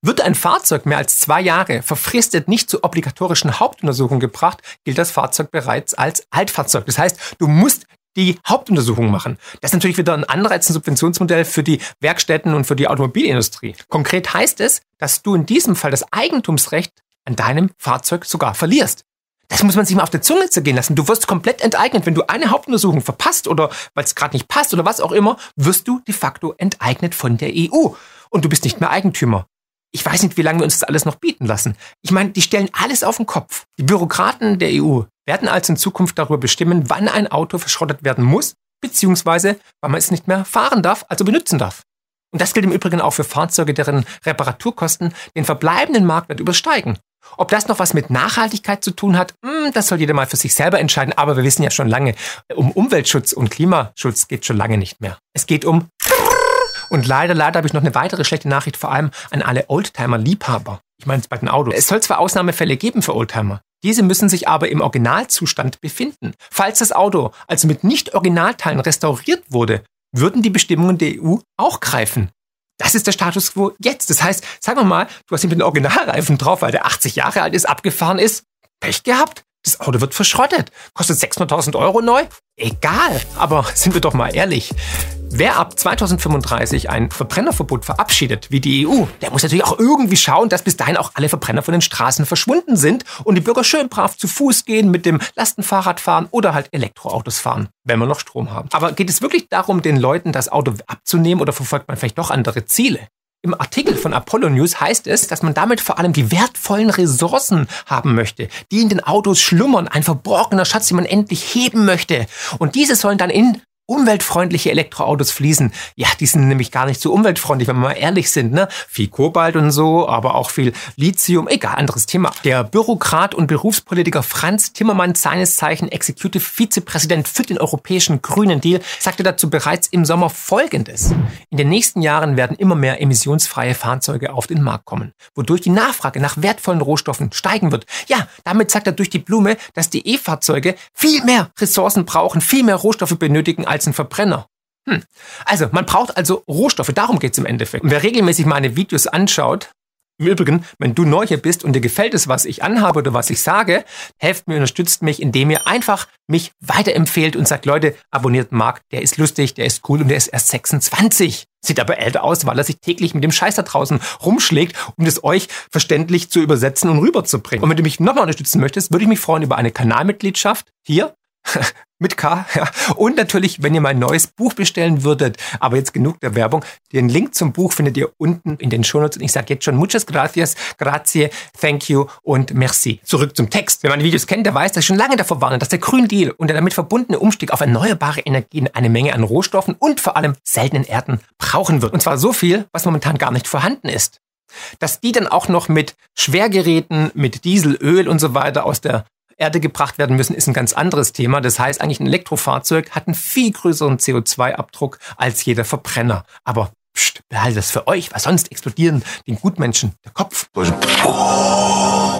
Wird ein Fahrzeug mehr als zwei Jahre verfristet nicht zur obligatorischen Hauptuntersuchung gebracht, gilt das Fahrzeug bereits als Altfahrzeug. Das heißt, du musst die Hauptuntersuchung machen. Das ist natürlich wieder ein Anreiz, ein Subventionsmodell für die Werkstätten und für die Automobilindustrie. Konkret heißt es, dass du in diesem Fall das Eigentumsrecht an deinem Fahrzeug sogar verlierst. Das muss man sich mal auf der Zunge zergehen lassen. Du wirst komplett enteignet. Wenn du eine Hauptuntersuchung verpasst oder weil es gerade nicht passt oder was auch immer, wirst du de facto enteignet von der EU. Und du bist nicht mehr Eigentümer. Ich weiß nicht, wie lange wir uns das alles noch bieten lassen. Ich meine, die stellen alles auf den Kopf. Die Bürokraten der EU werden also in Zukunft darüber bestimmen, wann ein Auto verschrottet werden muss, beziehungsweise wann man es nicht mehr fahren darf, also benutzen darf. Und das gilt im Übrigen auch für Fahrzeuge, deren Reparaturkosten den verbleibenden Marktwert übersteigen. Ob das noch was mit Nachhaltigkeit zu tun hat, hm, das soll jeder mal für sich selber entscheiden. Aber wir wissen ja schon lange, um Umweltschutz und Klimaschutz geht schon lange nicht mehr. Es geht um und leider, leider habe ich noch eine weitere schlechte Nachricht, vor allem an alle Oldtimer-Liebhaber. Ich meine es bei den Autos. Es soll zwar Ausnahmefälle geben für Oldtimer, diese müssen sich aber im Originalzustand befinden. Falls das Auto also mit Nicht-Originalteilen restauriert wurde, würden die Bestimmungen der EU auch greifen. Das ist der Status quo jetzt. Das heißt, sagen wir mal, du hast ihn mit einem Originalreifen drauf, weil der 80 Jahre alt ist, abgefahren ist. Pech gehabt. Das Auto wird verschrottet. Kostet 600.000 Euro neu? Egal. Aber sind wir doch mal ehrlich. Wer ab 2035 ein Verbrennerverbot verabschiedet, wie die EU, der muss natürlich auch irgendwie schauen, dass bis dahin auch alle Verbrenner von den Straßen verschwunden sind und die Bürger schön brav zu Fuß gehen, mit dem Lastenfahrrad fahren oder halt Elektroautos fahren, wenn wir noch Strom haben. Aber geht es wirklich darum, den Leuten das Auto abzunehmen oder verfolgt man vielleicht doch andere Ziele? Im Artikel von Apollo News heißt es, dass man damit vor allem die wertvollen Ressourcen haben möchte, die in den Autos schlummern, ein verborgener Schatz, den man endlich heben möchte. Und diese sollen dann in umweltfreundliche Elektroautos fließen. Ja, die sind nämlich gar nicht so umweltfreundlich, wenn wir mal ehrlich sind. Ne? Viel Kobalt und so, aber auch viel Lithium. Egal, anderes Thema. Der Bürokrat und Berufspolitiker Franz Timmermann, seines Zeichen Executive Vizepräsident für den Europäischen Grünen Deal, sagte dazu bereits im Sommer Folgendes. In den nächsten Jahren werden immer mehr emissionsfreie Fahrzeuge auf den Markt kommen, wodurch die Nachfrage nach wertvollen Rohstoffen steigen wird. Ja, damit sagt er durch die Blume, dass die E-Fahrzeuge viel mehr Ressourcen brauchen, viel mehr Rohstoffe benötigen als ein Verbrenner. Hm. Also, man braucht also Rohstoffe, darum geht's im Endeffekt. Und wer regelmäßig meine Videos anschaut, im Übrigen, wenn du neu hier bist und dir gefällt es, was ich anhabe oder was ich sage, helft mir, unterstützt mich, indem ihr einfach mich weiterempfehlt und sagt, Leute, abonniert Marc, der ist lustig, der ist cool und der ist erst 26. Sieht aber älter aus, weil er sich täglich mit dem Scheiß da draußen rumschlägt, um es euch verständlich zu übersetzen und rüberzubringen. Und wenn du mich nochmal unterstützen möchtest, würde ich mich freuen über eine Kanalmitgliedschaft hier mit K, ja. Und natürlich, wenn ihr mein neues Buch bestellen würdet. Aber jetzt genug der Werbung. Den Link zum Buch findet ihr unten in den Shownotes. Und ich sage jetzt schon muchas gracias, grazie, thank you und merci. Zurück zum Text. Wer meine Videos kennt, der weiß, dass ich schon lange davor warne, dass der Green Deal und der damit verbundene Umstieg auf erneuerbare Energien eine Menge an Rohstoffen und vor allem seltenen Erden brauchen wird. Und zwar so viel, was momentan gar nicht vorhanden ist. Dass die dann auch noch mit Schwergeräten, mit Diesel, Öl und so weiter aus der Erde gebracht werden müssen, ist ein ganz anderes Thema. Das heißt, eigentlich ein Elektrofahrzeug hat einen viel größeren CO2-Abdruck als jeder Verbrenner. Aber pst, behaltet das für euch, weil sonst explodieren den Gutmenschen der Kopf.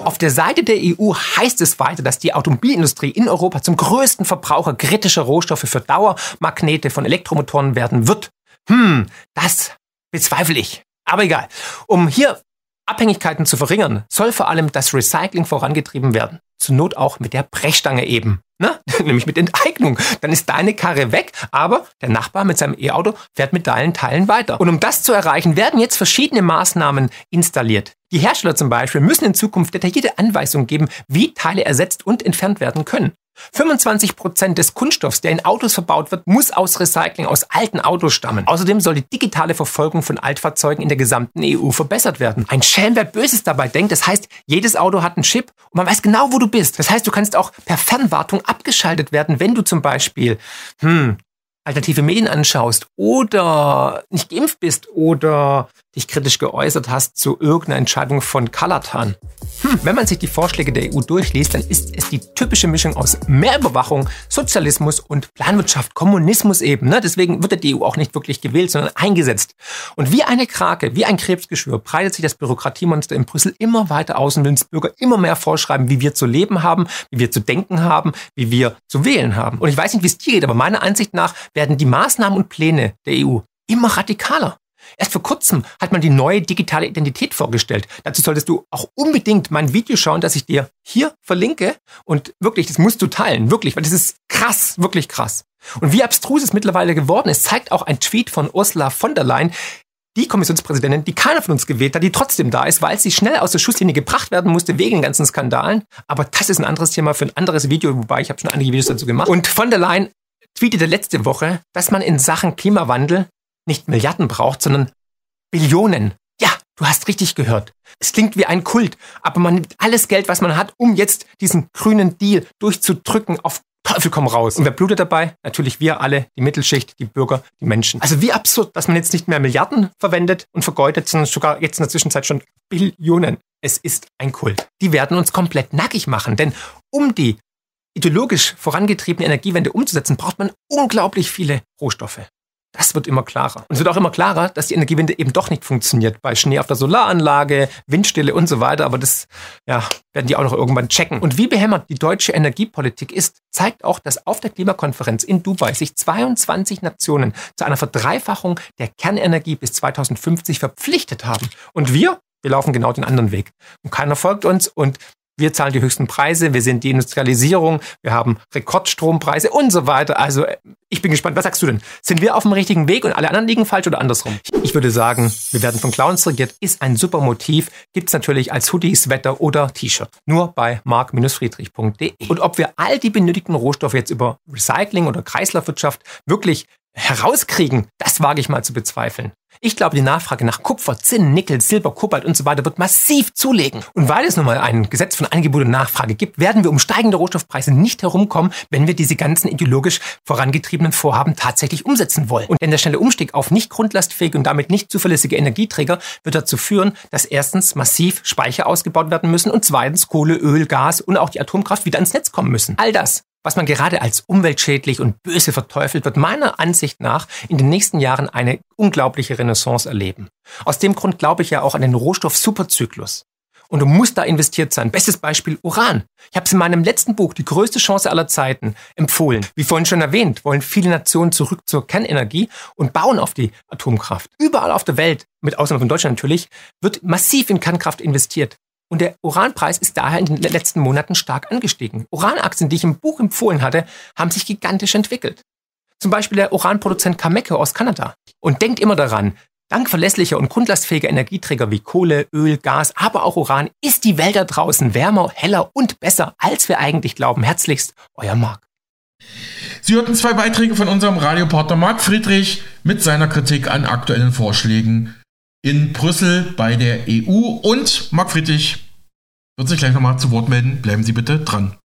Auf der Seite der EU heißt es weiter, dass die Automobilindustrie in Europa zum größten Verbraucher kritischer Rohstoffe für Dauermagnete von Elektromotoren werden wird. Hm, das bezweifle ich. Aber egal. Um hier Abhängigkeiten zu verringern, soll vor allem das Recycling vorangetrieben werden. Zur Not auch mit der Brechstange eben. Ne? Nämlich mit Enteignung. Dann ist deine Karre weg, aber der Nachbar mit seinem E-Auto fährt mit deinen Teilen weiter. Und um das zu erreichen, werden jetzt verschiedene Maßnahmen installiert. Die Hersteller zum Beispiel müssen in Zukunft detaillierte Anweisungen geben, wie Teile ersetzt und entfernt werden können. 25 Prozent des Kunststoffs, der in Autos verbaut wird, muss aus Recycling, aus alten Autos stammen. Außerdem soll die digitale Verfolgung von Altfahrzeugen in der gesamten EU verbessert werden. Ein Schelm, wer Böses dabei denkt, das heißt, jedes Auto hat einen Chip und man weiß genau, wo du bist. Das heißt, du kannst auch per Fernwartung abgeschaltet werden, wenn du zum Beispiel, hm, alternative Medien anschaust oder nicht geimpft bist oder dich kritisch geäußert hast zu irgendeiner Entscheidung von Kalatan. Hm, wenn man sich die Vorschläge der EU durchliest, dann ist es die typische Mischung aus mehr Überwachung, Sozialismus und Planwirtschaft, Kommunismus eben. Ne? Deswegen wird die EU auch nicht wirklich gewählt, sondern eingesetzt. Und wie eine Krake, wie ein Krebsgeschwür breitet sich das Bürokratiemonster in Brüssel immer weiter aus und will uns Bürger immer mehr vorschreiben, wie wir zu leben haben, wie wir zu denken haben, wie wir zu wählen haben. Und ich weiß nicht, wie es dir geht, aber meiner Ansicht nach werden die Maßnahmen und Pläne der EU immer radikaler. Erst vor kurzem hat man die neue digitale Identität vorgestellt. Dazu solltest du auch unbedingt mein Video schauen, das ich dir hier verlinke. Und wirklich, das musst du teilen, wirklich, weil das ist krass, wirklich krass. Und wie abstrus es mittlerweile geworden ist, zeigt auch ein Tweet von Ursula von der Leyen, die Kommissionspräsidentin, die keiner von uns gewählt hat, die trotzdem da ist, weil sie schnell aus der Schusslinie gebracht werden musste wegen den ganzen Skandalen. Aber das ist ein anderes Thema für ein anderes Video, wobei ich habe schon einige Videos dazu gemacht. Und von der Leyen tweetete letzte Woche, dass man in Sachen Klimawandel nicht Milliarden braucht, sondern Billionen. Ja, du hast richtig gehört. Es klingt wie ein Kult, aber man nimmt alles Geld, was man hat, um jetzt diesen grünen Deal durchzudrücken auf Teufel komm raus. Und wer blutet dabei? Natürlich wir alle, die Mittelschicht, die Bürger, die Menschen. Also wie absurd, dass man jetzt nicht mehr Milliarden verwendet und vergeudet, sondern sogar jetzt in der Zwischenzeit schon Billionen. Es ist ein Kult. Die werden uns komplett nackig machen, denn um die ideologisch vorangetriebene Energiewende umzusetzen, braucht man unglaublich viele Rohstoffe. Das wird immer klarer. Und es wird auch immer klarer, dass die Energiewende eben doch nicht funktioniert. Bei Schnee auf der Solaranlage, Windstille und so weiter. Aber das ja, werden die auch noch irgendwann checken. Und wie behämmert die deutsche Energiepolitik ist, zeigt auch, dass auf der Klimakonferenz in Dubai sich 22 Nationen zu einer Verdreifachung der Kernenergie bis 2050 verpflichtet haben. Und wir, wir laufen genau den anderen Weg. Und keiner folgt uns. Und wir zahlen die höchsten Preise, wir sind die Industrialisierung, wir haben Rekordstrompreise und so weiter. Also ich bin gespannt, was sagst du denn? Sind wir auf dem richtigen Weg und alle anderen liegen falsch oder andersrum? Ich würde sagen, wir werden von Clowns regiert, ist ein super Motiv, gibt's natürlich als Hoodies, Wetter oder T-Shirt. Nur bei mark-friedrich.de. Und ob wir all die benötigten Rohstoffe jetzt über Recycling oder Kreislaufwirtschaft wirklich herauskriegen, das wage ich mal zu bezweifeln. Ich glaube, die Nachfrage nach Kupfer, Zinn, Nickel, Silber, Kobalt und so weiter wird massiv zulegen. Und weil es nun mal ein Gesetz von Angebot und Nachfrage gibt, werden wir um steigende Rohstoffpreise nicht herumkommen, wenn wir diese ganzen ideologisch vorangetriebenen Vorhaben tatsächlich umsetzen wollen. Und denn der schnelle Umstieg auf nicht grundlastfähige und damit nicht zuverlässige Energieträger wird dazu führen, dass erstens massiv Speicher ausgebaut werden müssen und zweitens Kohle, Öl, Gas und auch die Atomkraft wieder ins Netz kommen müssen. All das was man gerade als umweltschädlich und böse verteufelt, wird meiner Ansicht nach in den nächsten Jahren eine unglaubliche Renaissance erleben. Aus dem Grund glaube ich ja auch an den Rohstoff-Superzyklus. Und du musst da investiert sein. Bestes Beispiel Uran. Ich habe es in meinem letzten Buch, Die größte Chance aller Zeiten, empfohlen. Wie vorhin schon erwähnt, wollen viele Nationen zurück zur Kernenergie und bauen auf die Atomkraft. Überall auf der Welt, mit Ausnahme von Deutschland natürlich, wird massiv in Kernkraft investiert. Und der Uranpreis ist daher in den letzten Monaten stark angestiegen. Uranaktien, die ich im Buch empfohlen hatte, haben sich gigantisch entwickelt. Zum Beispiel der Uranproduzent Cameco aus Kanada. Und denkt immer daran, dank verlässlicher und grundlastfähiger Energieträger wie Kohle, Öl, Gas, aber auch Uran ist die Welt da draußen wärmer, heller und besser, als wir eigentlich glauben. Herzlichst, euer Marc. Sie hörten zwei Beiträge von unserem Radiopartner Marc Friedrich mit seiner Kritik an aktuellen Vorschlägen in Brüssel bei der EU. Und Marc Friedrich wird sich gleich nochmal zu Wort melden. Bleiben Sie bitte dran.